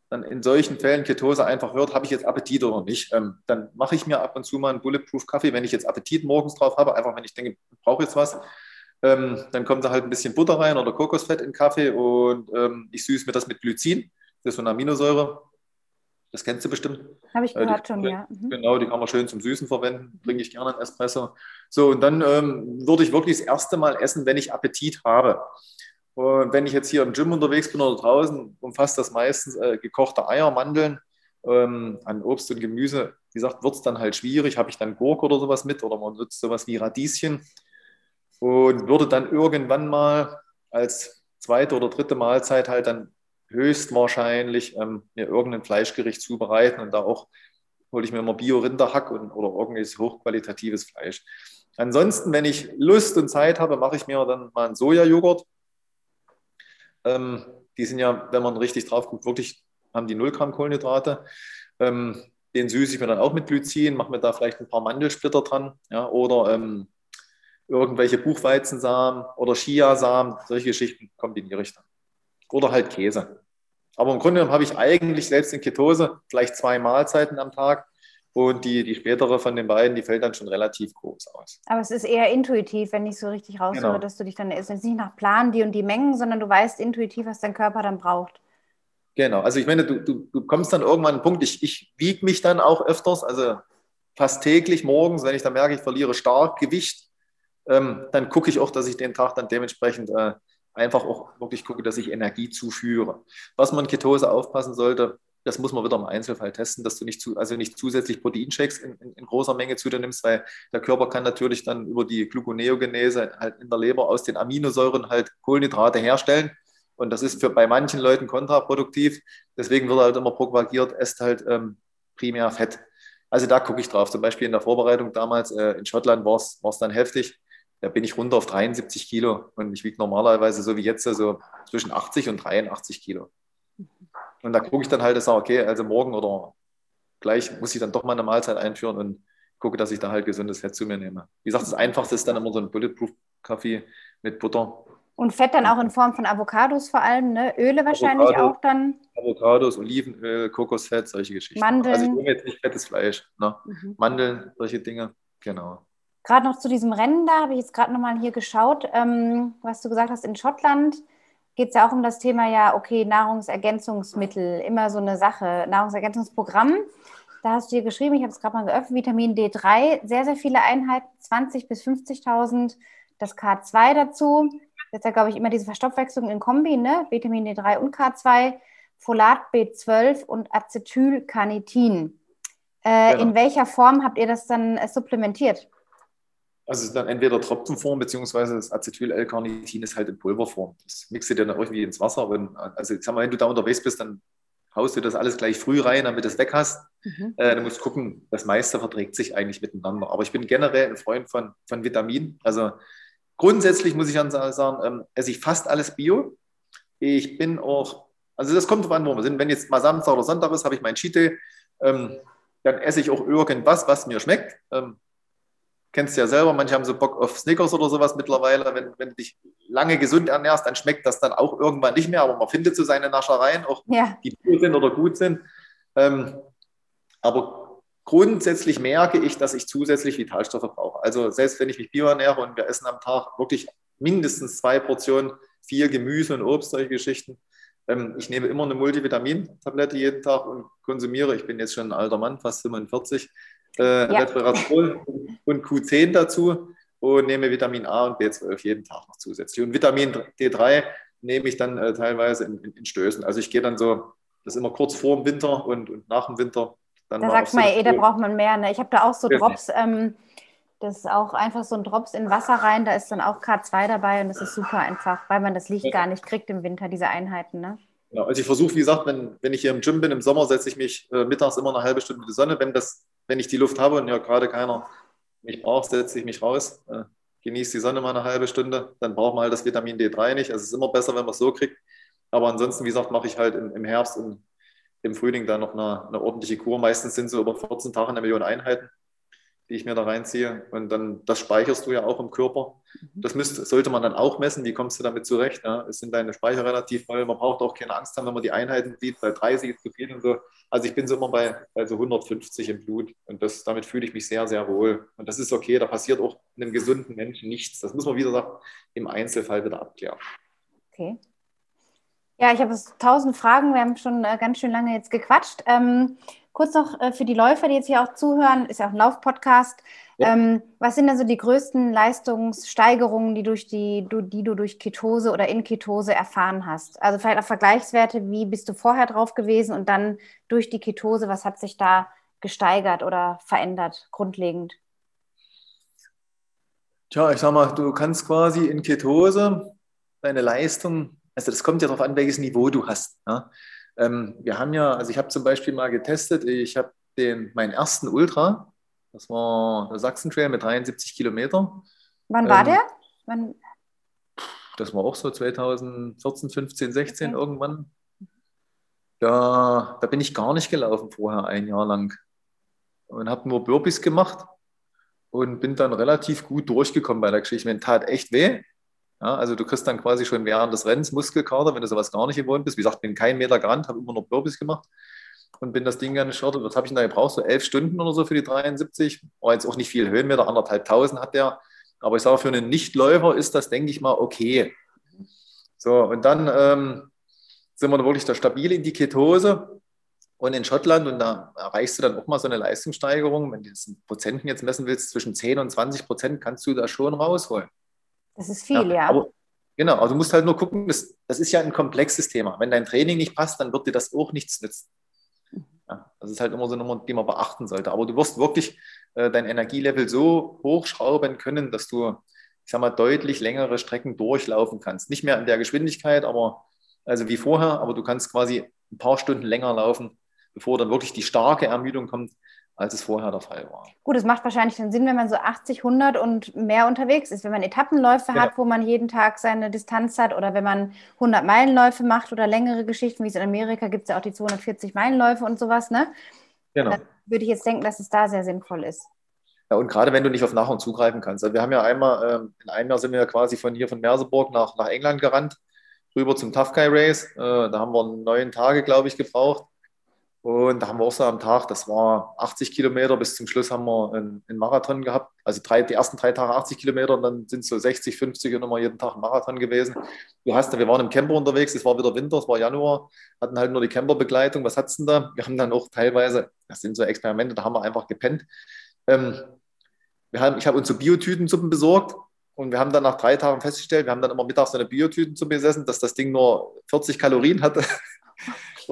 dann in solchen Fällen Ketose einfach hört, habe ich jetzt Appetit oder nicht. Ähm, dann mache ich mir ab und zu mal einen Bulletproof Kaffee, wenn ich jetzt Appetit morgens drauf habe, einfach wenn ich denke, ich brauche jetzt was. Ähm, dann kommt da halt ein bisschen Butter rein oder Kokosfett in den Kaffee und ähm, ich süße mir das mit Glycin. Das ist so eine Aminosäure. Das kennst du bestimmt. Habe ich gehört die, schon, ja. Mhm. Genau, die kann man schön zum Süßen verwenden. Trinke ich gerne einen Espresso. So, und dann ähm, würde ich wirklich das erste Mal essen, wenn ich Appetit habe. Und wenn ich jetzt hier im Gym unterwegs bin oder draußen, umfasst das meistens äh, gekochte Eier, Mandeln, ähm, an Obst und Gemüse. Wie gesagt, wird es dann halt schwierig. Habe ich dann Gurke oder sowas mit oder man nutzt sowas wie Radieschen und würde dann irgendwann mal als zweite oder dritte Mahlzeit halt dann höchstwahrscheinlich ähm, mir irgendein Fleischgericht zubereiten und da auch hole ich mir immer Bio-Rinderhack oder irgendwelches hochqualitatives Fleisch. Ansonsten, wenn ich Lust und Zeit habe, mache ich mir dann mal einen Sojajoghurt. Ähm, die sind ja, wenn man richtig drauf guckt, wirklich haben die 0 Gramm Kohlenhydrate. Ähm, den süße ich mir dann auch mit Glycin, mache mir da vielleicht ein paar Mandelsplitter dran ja, oder ähm, irgendwelche Buchweizensamen oder Chiasamen, solche Geschichten kombiniere ich dann. Oder halt Käse. Aber im Grunde genommen habe ich eigentlich selbst in Ketose vielleicht zwei Mahlzeiten am Tag. Und die, die spätere von den beiden, die fällt dann schon relativ groß aus. Aber es ist eher intuitiv, wenn ich so richtig raushöre, genau. dass du dich dann, es ist nicht nach Plan, die und die Mengen, sondern du weißt intuitiv, was dein Körper dann braucht. Genau, also ich meine, du, du, du kommst dann irgendwann an einen Punkt, ich, ich wiege mich dann auch öfters, also fast täglich morgens, wenn ich dann merke, ich verliere stark Gewicht, ähm, dann gucke ich auch, dass ich den Tag dann dementsprechend äh, einfach auch wirklich gucke, dass ich Energie zuführe. Was man Ketose aufpassen sollte, das muss man wieder im Einzelfall testen, dass du nicht, zu, also nicht zusätzlich Proteinshakes in, in, in, großer Menge zu dir nimmst, weil der Körper kann natürlich dann über die Gluconeogenese halt in der Leber aus den Aminosäuren halt Kohlenhydrate herstellen. Und das ist für bei manchen Leuten kontraproduktiv. Deswegen wird halt immer propagiert, esst halt ähm, primär Fett. Also da gucke ich drauf. Zum Beispiel in der Vorbereitung damals äh, in Schottland war es dann heftig da bin ich runter auf 73 Kilo und ich wiege normalerweise so wie jetzt so zwischen 80 und 83 Kilo. Und da gucke ich dann halt, sage, okay, also morgen oder gleich muss ich dann doch mal eine Mahlzeit einführen und gucke, dass ich da halt gesundes Fett zu mir nehme. Wie gesagt, das Einfachste ist dann immer so ein Bulletproof-Kaffee mit Butter. Und Fett dann auch in Form von Avocados vor allem, ne? Öle wahrscheinlich Avocado, auch dann. Avocados, Olivenöl, Kokosfett, solche Geschichten. Mandeln. Also ich nehme jetzt nicht fettes Fleisch. Ne? Mhm. Mandeln, solche Dinge, genau. Gerade noch zu diesem Rennen da, habe ich jetzt gerade nochmal hier geschaut, ähm, was du gesagt hast, in Schottland geht es ja auch um das Thema ja, okay, Nahrungsergänzungsmittel, immer so eine Sache, Nahrungsergänzungsprogramm. Da hast du hier geschrieben, ich habe es gerade mal geöffnet, Vitamin D3, sehr, sehr viele Einheiten, 20.000 bis 50.000, das K2 dazu. Ist ja, glaube ich, immer diese Verstoffwechslung in Kombi, ne? Vitamin D3 und K2, Folat B12 und Acetylcarnitin. Äh, genau. In welcher Form habt ihr das dann äh, supplementiert? Also es ist dann entweder Tropfenform, beziehungsweise das Acetyl-L-Carnitin ist halt in Pulverform. Das mixt du dann irgendwie ins Wasser. Wenn, also ich sag mal, wenn du da unterwegs bist, dann haust du das alles gleich früh rein, damit du es weg hast. Mhm. Äh, du musst gucken, das meiste verträgt sich eigentlich miteinander. Aber ich bin generell ein Freund von, von Vitaminen. Also grundsätzlich muss ich dann sagen, ähm, esse ich fast alles Bio. Ich bin auch Also das kommt drauf an, wo wir sind. Wenn jetzt mal Samstag oder Sonntag ist, habe ich mein Cheat Day, ähm, dann esse ich auch irgendwas, was mir schmeckt. Ähm, kennst du ja selber, manche haben so Bock auf Snickers oder sowas mittlerweile. Wenn, wenn du dich lange gesund ernährst, dann schmeckt das dann auch irgendwann nicht mehr, aber man findet so seine Naschereien, auch ja. die gut sind oder gut sind. Ähm, aber grundsätzlich merke ich, dass ich zusätzlich Vitalstoffe brauche. Also selbst wenn ich mich bio ernähre und wir essen am Tag wirklich mindestens zwei Portionen, viel Gemüse und Obst, solche Geschichten. Ähm, ich nehme immer eine Multivitamin-Tablette jeden Tag und konsumiere, ich bin jetzt schon ein alter Mann, fast 45, äh, ja. und Q10 dazu und nehme Vitamin A und B12 jeden Tag noch zusätzlich. Und Vitamin D3 nehme ich dann äh, teilweise in, in, in, Stößen. Also ich gehe dann so, das ist immer kurz vor dem Winter und, und nach dem Winter. Dann da sagst du mal, ey, da braucht man mehr. Ne? Ich habe da auch so Drops. Ähm, das ist auch einfach so ein Drops in Wasser rein, da ist dann auch K2 dabei und das ist super einfach, weil man das Licht ja. gar nicht kriegt im Winter, diese Einheiten. Ne? Ja, also ich versuche, wie gesagt, wenn, wenn ich hier im Gym bin, im Sommer setze ich mich äh, mittags immer eine halbe Stunde in die Sonne. Wenn, das, wenn ich die Luft habe und ja gerade keiner mich braucht, setze ich mich raus, äh, genieße die Sonne mal eine halbe Stunde. Dann braucht man halt das Vitamin D3 nicht. Also es ist immer besser, wenn man es so kriegt. Aber ansonsten, wie gesagt, mache ich halt im, im Herbst und im Frühling dann noch eine, eine ordentliche Kur. Meistens sind so über 14 Tage eine Million Einheiten die ich mir da reinziehe. Und dann, das speicherst du ja auch im Körper. Mhm. Das müsste, sollte man dann auch messen. Wie kommst du damit zurecht? Ja? Es sind deine Speicher relativ voll. Man braucht auch keine Angst haben, wenn man die Einheiten sieht. Bei 30 ist zu viel und so. Also ich bin so immer bei, bei so 150 im Blut. Und das, damit fühle ich mich sehr, sehr wohl. Und das ist okay. Da passiert auch einem gesunden Menschen nichts. Das muss man wieder im Einzelfall wieder abklären. Okay. Ja, ich habe tausend Fragen. Wir haben schon äh, ganz schön lange jetzt gequatscht. Ähm, Kurz noch äh, für die Läufer, die jetzt hier auch zuhören, ist ja auch ein Laufpodcast. Ja. Ähm, was sind denn so die größten Leistungssteigerungen, die, durch die, du, die du durch Ketose oder in Ketose erfahren hast? Also vielleicht auch Vergleichswerte, wie bist du vorher drauf gewesen und dann durch die Ketose, was hat sich da gesteigert oder verändert, grundlegend? Tja, ich sag mal, du kannst quasi in Ketose deine Leistung, also das kommt ja darauf an, welches Niveau du hast. Ja? Ähm, wir haben ja, also ich habe zum Beispiel mal getestet, ich habe den, meinen ersten Ultra, das war der Sachsen-Trail mit 73 Kilometer. Wann war ähm, der? Wann? Das war auch so 2014, 15, 16 okay. irgendwann. Da, da bin ich gar nicht gelaufen vorher, ein Jahr lang. Und habe nur Burpees gemacht und bin dann relativ gut durchgekommen bei der Geschichte. Mir tat echt weh. Ja, also du kriegst dann quasi schon während des Rennens Muskelkater, wenn du sowas gar nicht gewohnt bist. Wie gesagt, bin kein Meter gerannt, habe immer noch Burpees gemacht und bin das Ding gerne gestartet. Was habe ich denn da gebraucht? So elf Stunden oder so für die 73. War jetzt auch nicht viel Höhenmeter, anderthalb tausend hat der. Aber ich sage, für einen Nichtläufer ist das, denke ich mal, okay. So, und dann ähm, sind wir wirklich da stabil in die Ketose und in Schottland und da erreichst du dann auch mal so eine Leistungssteigerung. Wenn du das in Prozenten jetzt messen willst, zwischen 10 und 20 Prozent kannst du da schon rausholen. Das ist viel, ja. ja. Aber, genau, also du musst halt nur gucken, das, das ist ja ein komplexes Thema. Wenn dein Training nicht passt, dann wird dir das auch nichts nützen. Ja, das ist halt immer so eine Nummer, die man beachten sollte. Aber du wirst wirklich äh, dein Energielevel so hochschrauben können, dass du, ich sag mal, deutlich längere Strecken durchlaufen kannst. Nicht mehr in der Geschwindigkeit, aber also wie vorher, aber du kannst quasi ein paar Stunden länger laufen, bevor dann wirklich die starke Ermüdung kommt, als es vorher der Fall war. Gut, es macht wahrscheinlich dann Sinn, wenn man so 80, 100 und mehr unterwegs ist. Wenn man Etappenläufe ja. hat, wo man jeden Tag seine Distanz hat oder wenn man 100 Meilenläufe macht oder längere Geschichten, wie es in Amerika gibt es ja auch die 240 Meilenläufe und sowas, ne? Genau. Dann würde ich jetzt denken, dass es da sehr sinnvoll ist. Ja, und gerade wenn du nicht auf Nahrung zugreifen kannst. Also wir haben ja einmal, ähm, in einem Jahr sind wir ja quasi von hier von Merseburg nach, nach England gerannt, rüber zum Tough Guy Race. Äh, da haben wir neun Tage, glaube ich, gebraucht. Und da haben wir auch so am Tag, das war 80 Kilometer, bis zum Schluss haben wir einen, einen Marathon gehabt. Also drei, die ersten drei Tage 80 Kilometer und dann sind so 60, 50 und immer jeden Tag ein Marathon gewesen. Du hast, wir waren im Camper unterwegs, es war wieder Winter, es war Januar, hatten halt nur die Camperbegleitung. Was hat's denn da? Wir haben dann auch teilweise, das sind so Experimente, da haben wir einfach gepennt. Ähm, wir haben, ich habe uns so Biotütensuppen besorgt und wir haben dann nach drei Tagen festgestellt, wir haben dann immer mittags so eine Biotütensuppe gesessen, dass das Ding nur 40 Kalorien hatte.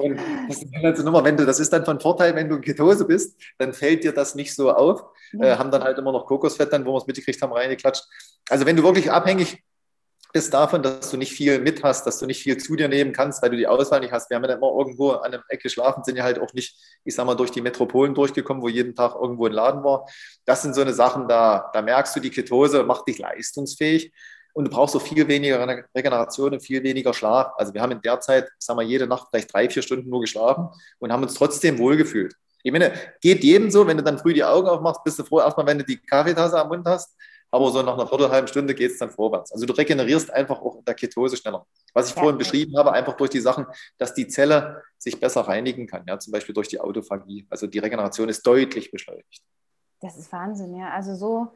Und das ist so Nummer, wenn du, das ist dann von Vorteil, wenn du in Ketose bist, dann fällt dir das nicht so auf. Ja. Äh, haben dann halt immer noch Kokosfett dann, wo wir es mitgekriegt haben, reingeklatscht. Also wenn du wirklich abhängig bist davon, dass du nicht viel mit hast, dass du nicht viel zu dir nehmen kannst, weil du die Auswahl nicht hast. Wir haben ja immer irgendwo an einem Eck geschlafen, sind ja halt auch nicht, ich sag mal, durch die Metropolen durchgekommen, wo jeden Tag irgendwo ein Laden war. Das sind so eine Sachen, da, da merkst du, die Ketose macht dich leistungsfähig. Und du brauchst so viel weniger Regeneration und viel weniger Schlaf. Also wir haben in der Zeit, sagen wir, jede Nacht vielleicht drei, vier Stunden nur geschlafen und haben uns trotzdem wohlgefühlt. Ich meine, geht jedem so, wenn du dann früh die Augen aufmachst, bist du froh, erstmal, wenn du die Kaffeetasse am Mund hast. Aber so nach einer Viertelhalben Stunde geht es dann vorwärts. Also du regenerierst einfach auch in der Ketose schneller. Was ich ja. vorhin beschrieben habe, einfach durch die Sachen, dass die Zelle sich besser reinigen kann, ja, zum Beispiel durch die Autophagie. Also die Regeneration ist deutlich beschleunigt. Das ist Wahnsinn, ja. Also so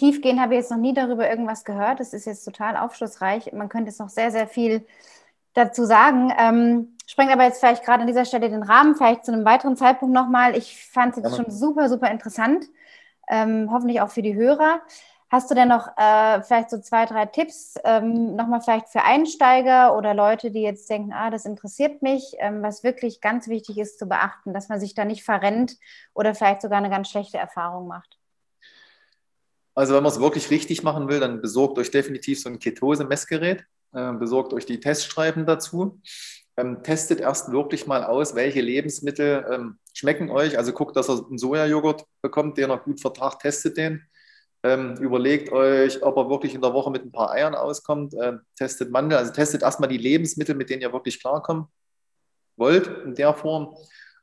tiefgehend habe ich jetzt noch nie darüber irgendwas gehört. Das ist jetzt total aufschlussreich. Man könnte jetzt noch sehr, sehr viel dazu sagen. Ähm, sprengt aber jetzt vielleicht gerade an dieser Stelle den Rahmen, vielleicht zu einem weiteren Zeitpunkt nochmal. Ich fand es jetzt schon super, super interessant. Ähm, hoffentlich auch für die Hörer. Hast du denn noch äh, vielleicht so zwei, drei Tipps, ähm, nochmal vielleicht für Einsteiger oder Leute, die jetzt denken, ah, das interessiert mich, ähm, was wirklich ganz wichtig ist zu beachten, dass man sich da nicht verrennt oder vielleicht sogar eine ganz schlechte Erfahrung macht? Also wenn man es wirklich richtig machen will, dann besorgt euch definitiv so ein Ketose-Messgerät, äh, besorgt euch die Teststreifen dazu. Ähm, testet erst wirklich mal aus, welche Lebensmittel ähm, schmecken euch. Also guckt, dass ihr einen Sojajoghurt bekommt, den ihr gut vertragt, testet den ähm, überlegt euch, ob er wirklich in der Woche mit ein paar Eiern auskommt. Ähm, testet Mandel, also testet erstmal die Lebensmittel, mit denen ihr wirklich klarkommen wollt in der Form.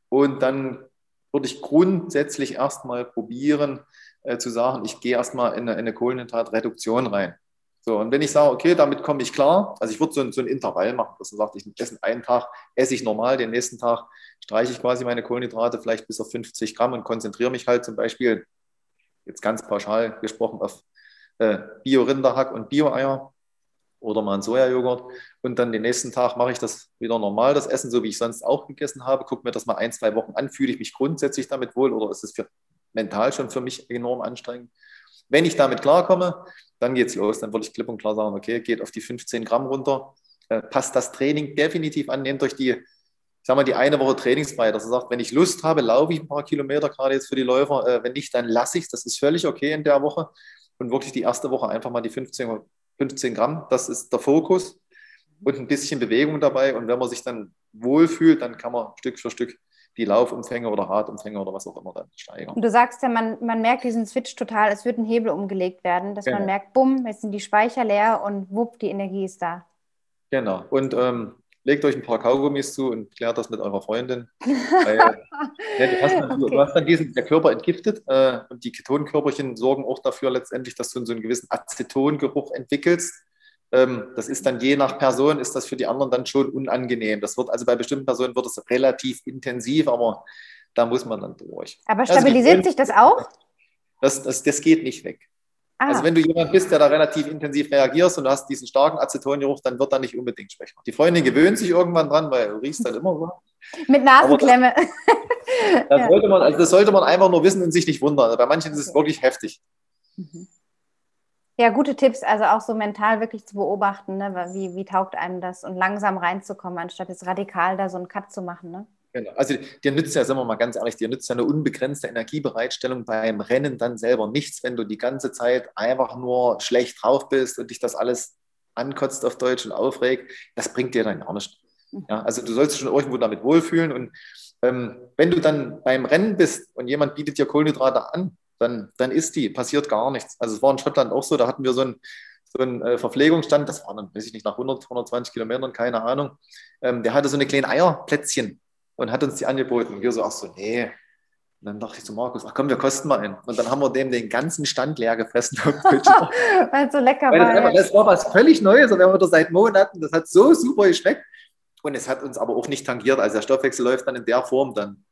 Und dann würde ich grundsätzlich erstmal probieren äh, zu sagen, ich gehe erstmal in eine, in eine Kohlenhydratreduktion rein. So, und wenn ich sage, okay, damit komme ich klar, also ich würde so, ein, so ein Intervall machen, dass man sagt, ich esse einen Tag, esse ich normal, den nächsten Tag streiche ich quasi meine Kohlenhydrate vielleicht bis auf 50 Gramm und konzentriere mich halt zum Beispiel jetzt ganz pauschal gesprochen auf äh, Bio-Rinderhack und Bio-Eier oder mal einen Sojajoghurt. Und dann den nächsten Tag mache ich das wieder normal, das Essen, so wie ich sonst auch gegessen habe. Gucke mir das mal ein, zwei Wochen an. Fühle ich mich grundsätzlich damit wohl oder ist es für, mental schon für mich enorm anstrengend? Wenn ich damit klarkomme, dann geht es los. Dann würde ich klipp und klar sagen, okay, geht auf die 15 Gramm runter. Äh, passt das Training definitiv an. Nehmt euch die sag mal, die eine Woche trainingsfrei, dass er sagt, wenn ich Lust habe, laufe ich ein paar Kilometer, gerade jetzt für die Läufer. Äh, wenn nicht, dann lasse ich es. Das ist völlig okay in der Woche. Und wirklich die erste Woche einfach mal die 15, 15 Gramm, das ist der Fokus. Und ein bisschen Bewegung dabei. Und wenn man sich dann wohlfühlt, dann kann man Stück für Stück die Laufumfänge oder Radumfänge oder was auch immer dann steigern. Und du sagst ja, man, man merkt diesen Switch total, es wird ein Hebel umgelegt werden, dass genau. man merkt, bumm, jetzt sind die Speicher leer und wupp, die Energie ist da. Genau. Und ähm, legt euch ein paar Kaugummis zu und klärt das mit eurer Freundin. Weil, ja, du, hast dann, okay. du, hast dann, diesen, der Körper entgiftet äh, und die Ketonkörperchen sorgen auch dafür letztendlich, dass du so einen gewissen Acetongeruch entwickelst. Ähm, das ist dann je nach Person, ist das für die anderen dann schon unangenehm. Das wird also bei bestimmten Personen wird es relativ intensiv, aber da muss man dann durch. Aber also stabilisiert also, sich das auch? Das, das, das geht nicht weg. Ah. Also wenn du jemand bist, der da relativ intensiv reagierst und du hast diesen starken Acetongeruch, dann wird er nicht unbedingt schwächer. Die Freundin gewöhnt sich irgendwann dran, weil du riechst dann immer so. Mit Nasenklemme. Das, das, ja. sollte man, also das sollte man einfach nur wissen und sich nicht wundern. Also bei manchen ist es wirklich heftig. Mhm. Ja, gute Tipps, also auch so mental wirklich zu beobachten, ne? wie, wie taugt einem das und langsam reinzukommen, anstatt jetzt radikal da so einen Cut zu machen. Ne? Genau. Also dir nützt ja, sagen wir mal ganz ehrlich, dir nützt ja eine unbegrenzte Energiebereitstellung beim Rennen dann selber nichts, wenn du die ganze Zeit einfach nur schlecht drauf bist und dich das alles ankotzt auf Deutsch und aufregt. Das bringt dir dann gar nichts. Mhm. Ja, also du sollst dich schon irgendwo damit wohlfühlen und ähm, wenn du dann beim Rennen bist und jemand bietet dir Kohlenhydrate an, dann, dann isst die, passiert gar nichts. Also es war in Schottland auch so, da hatten wir so einen, so einen äh, Verpflegungsstand, das war dann, weiß ich nicht, nach 100, 120 Kilometern, keine Ahnung. Ähm, der hatte so eine kleine Eierplätzchen und hat uns die angeboten. Und wir so, ach so, nee. Und dann dachte ich zu Markus, ach komm, wir kosten mal einen. Und dann haben wir dem den ganzen Stand leer gefressen. Weil so lecker Weil war. Das, das, war was völlig Neues und wir haben das seit Monaten. Das hat so super geschmeckt. Und es hat uns aber auch nicht tangiert. Also der Stoffwechsel läuft dann in der Form, dann,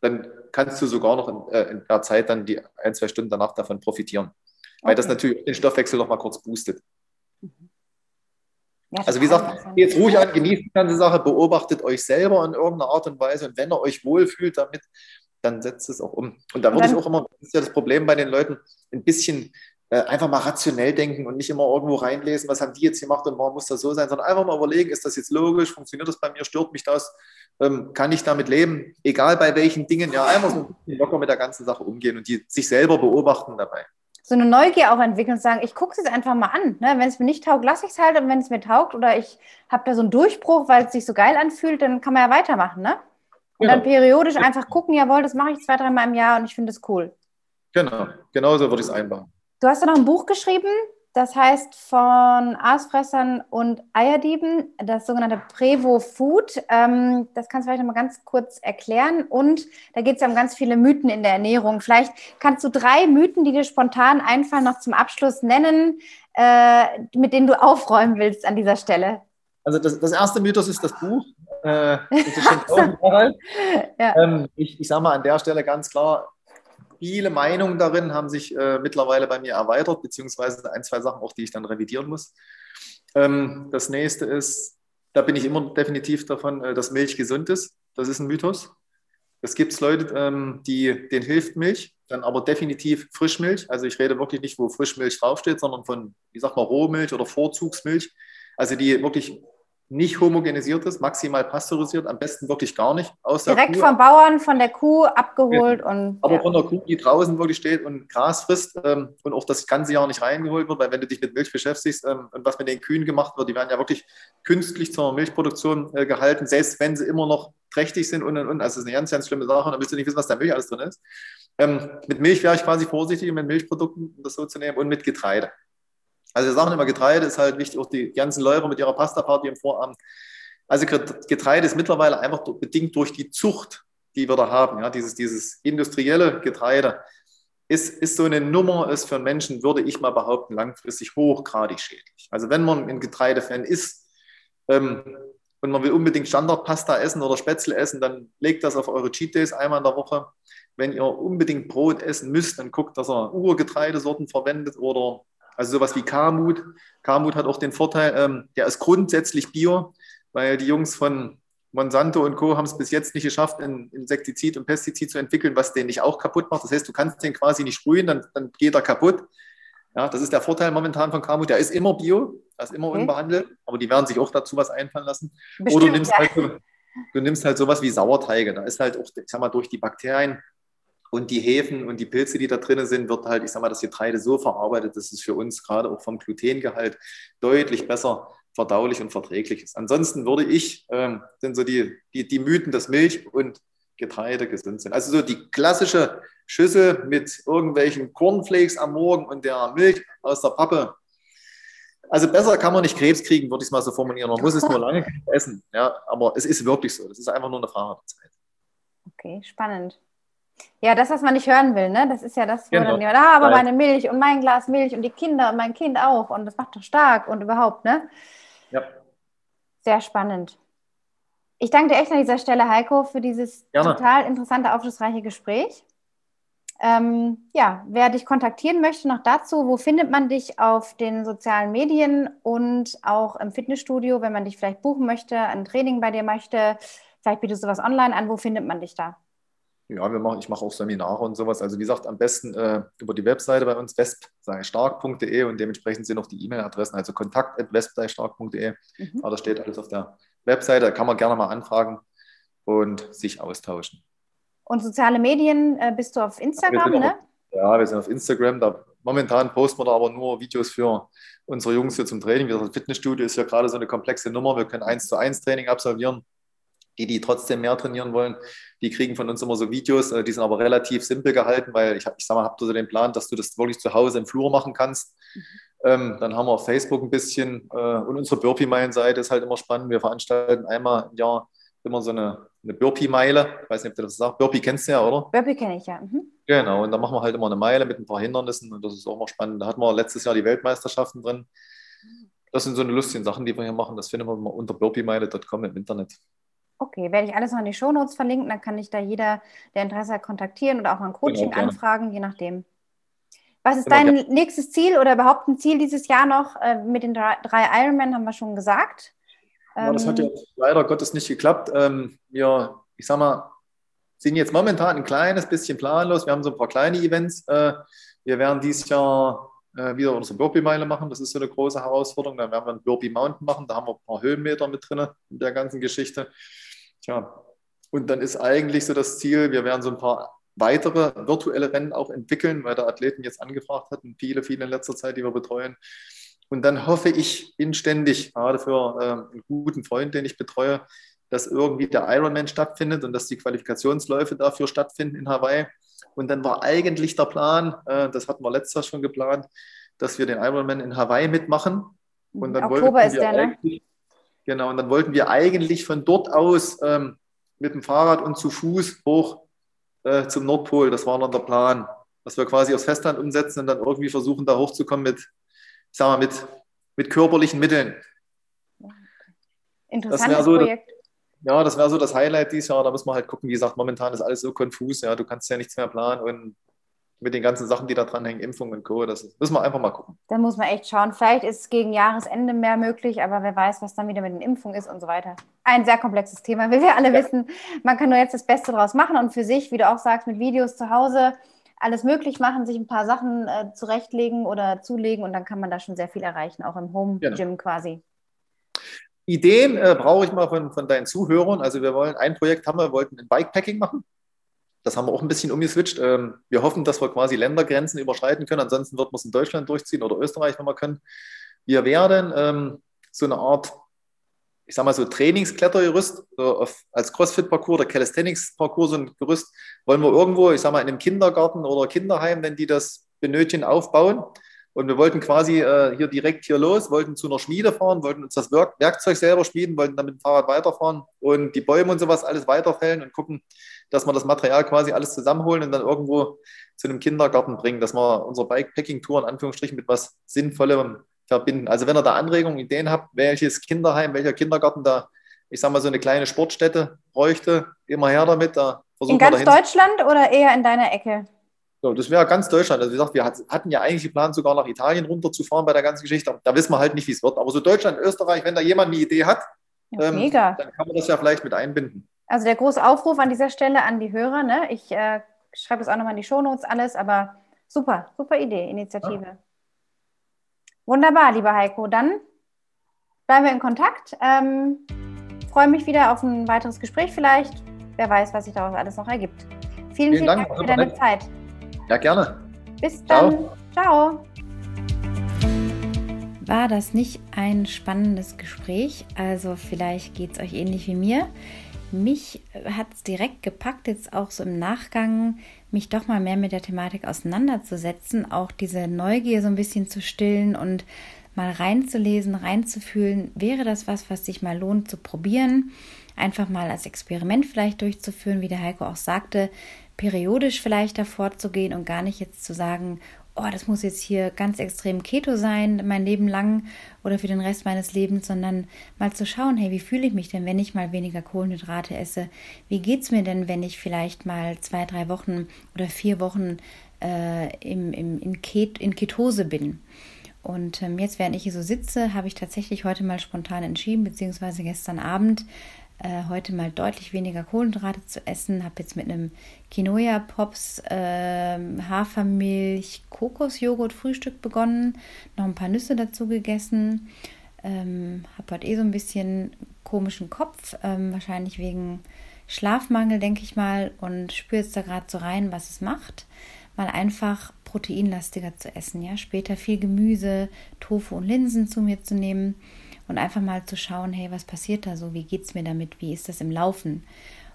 dann kannst du sogar noch in, äh, in der Zeit dann die ein, zwei Stunden danach davon profitieren. Weil okay. das natürlich den Stoffwechsel noch mal kurz boostet. Mhm. Ja, also wie gesagt, jetzt ruhig an, genießt die ganze Sache, beobachtet euch selber in irgendeiner Art und Weise und wenn ihr euch wohlfühlt damit, dann setzt es auch um. Und da würde ich auch immer, das ist ja das Problem bei den Leuten, ein bisschen äh, einfach mal rationell denken und nicht immer irgendwo reinlesen, was haben die jetzt gemacht und warum muss das so sein, sondern einfach mal überlegen, ist das jetzt logisch, funktioniert das bei mir, stört mich das, ähm, kann ich damit leben, egal bei welchen Dingen, ja, einfach so ein bisschen locker mit der ganzen Sache umgehen und die, sich selber beobachten dabei so eine Neugier auch entwickeln und sagen, ich gucke es jetzt einfach mal an. Ne? Wenn es mir nicht taugt, lasse ich es halt. Und wenn es mir taugt oder ich habe da so einen Durchbruch, weil es sich so geil anfühlt, dann kann man ja weitermachen. Ne? Und genau. dann periodisch einfach gucken, jawohl, das mache ich zwei, dreimal im Jahr und ich finde es cool. Genau, genau so würde ich es einbauen. Du hast ja noch ein Buch geschrieben, das heißt von Aasfressern und Eierdieben, das sogenannte Prevo Food. Ähm, das kannst du vielleicht noch mal ganz kurz erklären. Und da geht es ja um ganz viele Mythen in der Ernährung. Vielleicht kannst du drei Mythen, die dir spontan einfallen, noch zum Abschluss nennen, äh, mit denen du aufräumen willst an dieser Stelle. Also das, das erste Mythos ist das Buch. Äh, das ist schon ja. ähm, ich, ich sage mal an der Stelle ganz klar, viele Meinungen darin haben sich äh, mittlerweile bei mir erweitert, beziehungsweise ein, zwei Sachen auch, die ich dann revidieren muss. Ähm, das nächste ist, da bin ich immer definitiv davon, äh, dass Milch gesund ist. Das ist ein Mythos. Es gibt Leute, ähm, die, denen hilft Milch, dann aber definitiv Frischmilch. Also ich rede wirklich nicht, wo Frischmilch draufsteht, sondern von, wie sagt man, Rohmilch oder Vorzugsmilch. Also die wirklich nicht homogenisiert ist, maximal pasteurisiert, am besten wirklich gar nicht. Aus Direkt vom Bauern, von der Kuh abgeholt. Ja. und Aber ja. von der Kuh, die draußen wirklich steht und Gras frisst ähm, und auch das ganze Jahr nicht reingeholt wird, weil wenn du dich mit Milch beschäftigst ähm, und was mit den Kühen gemacht wird, die werden ja wirklich künstlich zur Milchproduktion äh, gehalten, selbst wenn sie immer noch trächtig sind und und und. Also das ist eine ganz, ganz schlimme Sache und dann willst du nicht wissen, was da Milch alles drin ist. Ähm, mit Milch wäre ich quasi vorsichtig, mit Milchprodukten das so zu nehmen und mit Getreide. Also wir sagen immer, Getreide ist halt wichtig, auch die ganzen Läufer mit ihrer Pasta-Party im Vorabend. Also Getreide ist mittlerweile einfach bedingt durch die Zucht, die wir da haben, ja, dieses, dieses industrielle Getreide, ist, ist so eine Nummer, ist für einen Menschen, würde ich mal behaupten, langfristig hochgradig schädlich. Also wenn man ein Getreidefan ist ähm, und man will unbedingt Standardpasta essen oder Spätzle essen, dann legt das auf eure Cheat Days einmal in der Woche. Wenn ihr unbedingt Brot essen müsst, dann guckt, dass ihr Urgetreidesorten verwendet oder also sowas wie Kamut. Kamut hat auch den Vorteil, ähm, der ist grundsätzlich bio, weil die Jungs von Monsanto und Co. haben es bis jetzt nicht geschafft, ein Insektizid und Pestizid zu entwickeln, was den nicht auch kaputt macht. Das heißt, du kannst den quasi nicht sprühen, dann, dann geht er kaputt. Ja, das ist der Vorteil momentan von Kamut. Der ist immer bio, der ist immer okay. unbehandelt, aber die werden sich auch dazu was einfallen lassen. Bestimmt, Oder du nimmst, ja. halt, du nimmst halt sowas wie Sauerteige. Da ist halt auch, ich sag mal, durch die Bakterien und die Hefen und die Pilze, die da drin sind, wird halt, ich sag mal, das Getreide so verarbeitet, dass es für uns gerade auch vom Glutengehalt deutlich besser verdaulich und verträglich ist. Ansonsten würde ich, ähm, sind so die, die, die Mythen, dass Milch und Getreide gesund sind. Also so die klassische Schüssel mit irgendwelchen Cornflakes am Morgen und der Milch aus der Pappe. Also besser kann man nicht Krebs kriegen, würde ich es mal so formulieren. Man muss es nur lange essen. Ja, aber es ist wirklich so. Das ist einfach nur eine Frage der Zeit. Okay, spannend. Ja, das, was man nicht hören will, ne? Das ist ja das, wo genau. dann jemand, ah, aber meine Milch und mein Glas Milch und die Kinder und mein Kind auch und das macht doch stark und überhaupt, ne? Ja. Sehr spannend. Ich danke dir echt an dieser Stelle, Heiko, für dieses Gerne. total interessante, aufschlussreiche Gespräch. Ähm, ja, wer dich kontaktieren möchte, noch dazu, wo findet man dich auf den sozialen Medien und auch im Fitnessstudio, wenn man dich vielleicht buchen möchte, ein Training bei dir möchte, vielleicht bietest du was online an, wo findet man dich da? Ja, wir machen, ich mache auch Seminare und sowas. Also wie gesagt, am besten äh, über die Webseite bei uns, wesp-stark.de und dementsprechend sind auch die E-Mail-Adressen, also kontakt.wesp-stark.de. Mhm. Aber da steht alles auf der Webseite, da kann man gerne mal anfragen und sich austauschen. Und soziale Medien äh, bist du auf Instagram, ja, ne? Auf, ja, wir sind auf Instagram. Da, momentan posten wir da aber nur Videos für unsere Jungs hier zum Training. Das Fitnessstudio ist ja gerade so eine komplexe Nummer. Wir können eins zu eins Training absolvieren die, die trotzdem mehr trainieren wollen, die kriegen von uns immer so Videos, äh, die sind aber relativ simpel gehalten, weil ich, ich sag mal, habe so den Plan, dass du das wirklich zu Hause im Flur machen kannst. Mhm. Ähm, dann haben wir auf Facebook ein bisschen äh, und unsere Burpee-Meilen-Seite ist halt immer spannend. Wir veranstalten einmal im Jahr immer so eine, eine Burpee-Meile. Ich weiß nicht, ob du das sagst. Burpee kennst du ja, oder? Burpee kenne ich ja. Mhm. Genau, und da machen wir halt immer eine Meile mit ein paar Hindernissen und das ist auch mal spannend. Da hatten wir letztes Jahr die Weltmeisterschaften drin. Das sind so eine lustigen Sachen, die wir hier machen. Das finden wir unter burpeemeile.com im Internet. Okay, werde ich alles noch in die Shownotes verlinken, dann kann ich da jeder, der Interesse hat, kontaktieren oder auch ein Coaching genau, anfragen, je nachdem. Was ist genau, dein nächstes Ziel oder überhaupt ein Ziel dieses Jahr noch äh, mit den drei, drei Ironman, haben wir schon gesagt. Ja, das hat ja ähm, leider Gottes nicht geklappt. Ähm, wir, ich sag mal, sind jetzt momentan ein kleines bisschen planlos. Wir haben so ein paar kleine Events. Äh, wir werden dieses Jahr äh, wieder unsere Burpee-Meile machen. Das ist so eine große Herausforderung. Dann werden wir ein Burpee Mountain machen. Da haben wir ein paar Höhenmeter mit drin in der ganzen Geschichte. Tja, und dann ist eigentlich so das Ziel, wir werden so ein paar weitere virtuelle Rennen auch entwickeln, weil der Athleten jetzt angefragt hatten, viele, viele in letzter Zeit, die wir betreuen. Und dann hoffe ich inständig, gerade für äh, einen guten Freund, den ich betreue, dass irgendwie der Ironman stattfindet und dass die Qualifikationsläufe dafür stattfinden in Hawaii. Und dann war eigentlich der Plan, äh, das hatten wir letztes Jahr schon geplant, dass wir den Ironman in Hawaii mitmachen. Und dann Oktober ist der, ne? Genau, und dann wollten wir eigentlich von dort aus ähm, mit dem Fahrrad und zu Fuß hoch äh, zum Nordpol. Das war noch der Plan. Dass wir quasi aufs Festland umsetzen und dann irgendwie versuchen, da hochzukommen mit, ich sag mal, mit, mit körperlichen Mitteln. Interessantes so Projekt. Das, ja, das wäre so das Highlight dieses Jahr. Da muss man halt gucken. Wie gesagt, momentan ist alles so konfus. Ja, du kannst ja nichts mehr planen und mit den ganzen Sachen, die da dran hängen, Impfung und Co. Das müssen wir einfach mal gucken. Da muss man echt schauen. Vielleicht ist es gegen Jahresende mehr möglich, aber wer weiß, was dann wieder mit den Impfungen ist und so weiter. Ein sehr komplexes Thema, wie wir alle ja. wissen. Man kann nur jetzt das Beste draus machen und für sich, wie du auch sagst, mit Videos zu Hause alles möglich machen, sich ein paar Sachen äh, zurechtlegen oder zulegen und dann kann man da schon sehr viel erreichen, auch im Home-Gym genau. quasi. Ideen äh, brauche ich mal von, von deinen Zuhörern. Also wir wollen ein Projekt haben, wir wollten ein Bikepacking machen. Das haben wir auch ein bisschen umgeswitcht. Ähm, wir hoffen, dass wir quasi Ländergrenzen überschreiten können. Ansonsten wird man es in Deutschland durchziehen oder Österreich, wenn wir können. Wir werden ähm, so eine Art, ich sag mal so Trainingsklettergerüst so als Crossfit-Parcours oder Calisthenics-Parcours, so ein Gerüst, wollen wir irgendwo, ich sag mal, in einem Kindergarten oder Kinderheim, wenn die das benötigen, aufbauen und wir wollten quasi äh, hier direkt hier los, wollten zu einer Schmiede fahren, wollten uns das Werk Werkzeug selber schmieden, wollten dann mit dem Fahrrad weiterfahren und die Bäume und sowas alles weiterfällen und gucken, dass wir das Material quasi alles zusammenholen und dann irgendwo zu einem Kindergarten bringen, dass wir unsere Bikepacking-Tour in Anführungsstrichen mit was Sinnvollem verbinden. Also wenn ihr da Anregungen, Ideen habt, welches Kinderheim, welcher Kindergarten da, ich sag mal, so eine kleine Sportstätte bräuchte, immer her damit. Da in ganz Deutschland oder eher in deiner Ecke? So, das wäre ganz Deutschland. Also wie gesagt, wir hatten ja eigentlich geplant, sogar nach Italien runterzufahren bei der ganzen Geschichte. Da wissen wir halt nicht, wie es wird. Aber so Deutschland, Österreich, wenn da jemand eine Idee hat, ja, ähm, dann kann man das ja vielleicht mit einbinden. Also der große Aufruf an dieser Stelle an die Hörer. Ne? Ich äh, schreibe es auch nochmal in die Shownotes alles, aber super, super Idee, Initiative. Ja. Wunderbar, lieber Heiko. Dann bleiben wir in Kontakt. Ähm, freue mich wieder auf ein weiteres Gespräch vielleicht. Wer weiß, was sich daraus alles noch ergibt. Vielen, vielen, vielen Dank, Dank für deine Zeit. Ja, gerne. Bis dann. Ciao. Ciao. War das nicht ein spannendes Gespräch? Also vielleicht geht es euch ähnlich wie mir. Mich hat es direkt gepackt, jetzt auch so im Nachgang, mich doch mal mehr mit der Thematik auseinanderzusetzen, auch diese Neugier so ein bisschen zu stillen und mal reinzulesen, reinzufühlen. Wäre das was, was sich mal lohnt zu probieren? Einfach mal als Experiment vielleicht durchzuführen, wie der Heiko auch sagte, periodisch vielleicht davor zu gehen und gar nicht jetzt zu sagen, oh, das muss jetzt hier ganz extrem Keto sein, mein Leben lang oder für den Rest meines Lebens, sondern mal zu schauen, hey, wie fühle ich mich denn, wenn ich mal weniger Kohlenhydrate esse? Wie geht es mir denn, wenn ich vielleicht mal zwei, drei Wochen oder vier Wochen äh, im, im, in, Ket in Ketose bin? Und ähm, jetzt, während ich hier so sitze, habe ich tatsächlich heute mal spontan entschieden, beziehungsweise gestern Abend, äh, heute mal deutlich weniger Kohlenhydrate zu essen. Habe jetzt mit einem Quinoa Pops äh, Hafermilch Kokosjoghurt Frühstück begonnen, noch ein paar Nüsse dazu gegessen. Ähm, habe heute eh so ein bisschen komischen Kopf, ähm, wahrscheinlich wegen Schlafmangel, denke ich mal, und spüre jetzt da gerade so rein, was es macht. Mal einfach proteinlastiger zu essen, ja. Später viel Gemüse, Tofu und Linsen zu mir zu nehmen und einfach mal zu schauen, hey, was passiert da so? Wie geht es mir damit? Wie ist das im Laufen?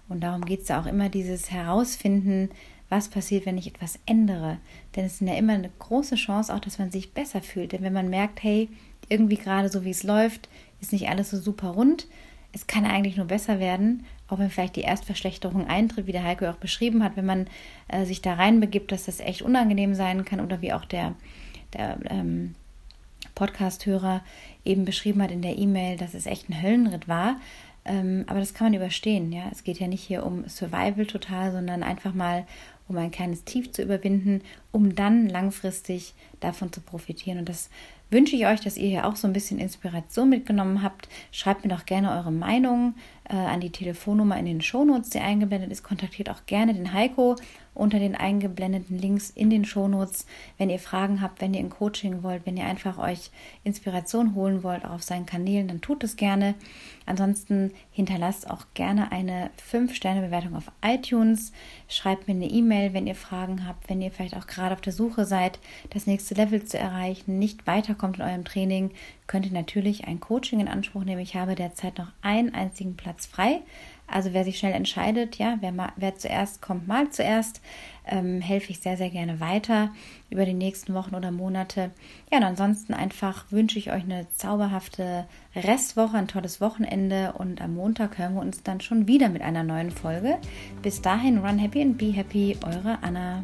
Und darum geht es ja auch immer, dieses Herausfinden, was passiert, wenn ich etwas ändere. Denn es ist ja immer eine große Chance auch, dass man sich besser fühlt. Denn wenn man merkt, hey, irgendwie gerade so wie es läuft, ist nicht alles so super rund, es kann eigentlich nur besser werden, auch wenn vielleicht die Erstverschlechterung eintritt, wie der Heiko auch beschrieben hat, wenn man äh, sich da reinbegibt, dass das echt unangenehm sein kann oder wie auch der, der ähm, Podcast-Hörer eben beschrieben hat in der E-Mail, dass es echt ein Höllenritt war. Ähm, aber das kann man überstehen. Ja? Es geht ja nicht hier um Survival total, sondern einfach mal um ein kleines Tief zu überwinden, um dann langfristig davon zu profitieren. Und das wünsche ich euch, dass ihr hier auch so ein bisschen Inspiration mitgenommen habt. Schreibt mir doch gerne eure Meinung äh, an die Telefonnummer in den Shownotes, die eingeblendet ist. Kontaktiert auch gerne den Heiko unter den eingeblendeten Links in den Shownotes, wenn ihr Fragen habt, wenn ihr ein Coaching wollt, wenn ihr einfach euch Inspiration holen wollt auf seinen Kanälen, dann tut es gerne. Ansonsten hinterlasst auch gerne eine 5-Sterne-Bewertung auf iTunes. Schreibt mir eine E-Mail, wenn ihr Fragen habt, wenn ihr vielleicht auch gerade auf der Suche seid, das nächste Level zu erreichen, nicht weiterkommt in eurem Training, könnt ihr natürlich ein Coaching in Anspruch nehmen. Ich habe derzeit noch einen einzigen Platz frei. Also wer sich schnell entscheidet, ja, wer, mal, wer zuerst kommt, mal zuerst, ähm, helfe ich sehr, sehr gerne weiter über die nächsten Wochen oder Monate. Ja, und ansonsten einfach wünsche ich euch eine zauberhafte Restwoche, ein tolles Wochenende und am Montag hören wir uns dann schon wieder mit einer neuen Folge. Bis dahin, run happy and be happy, eure Anna.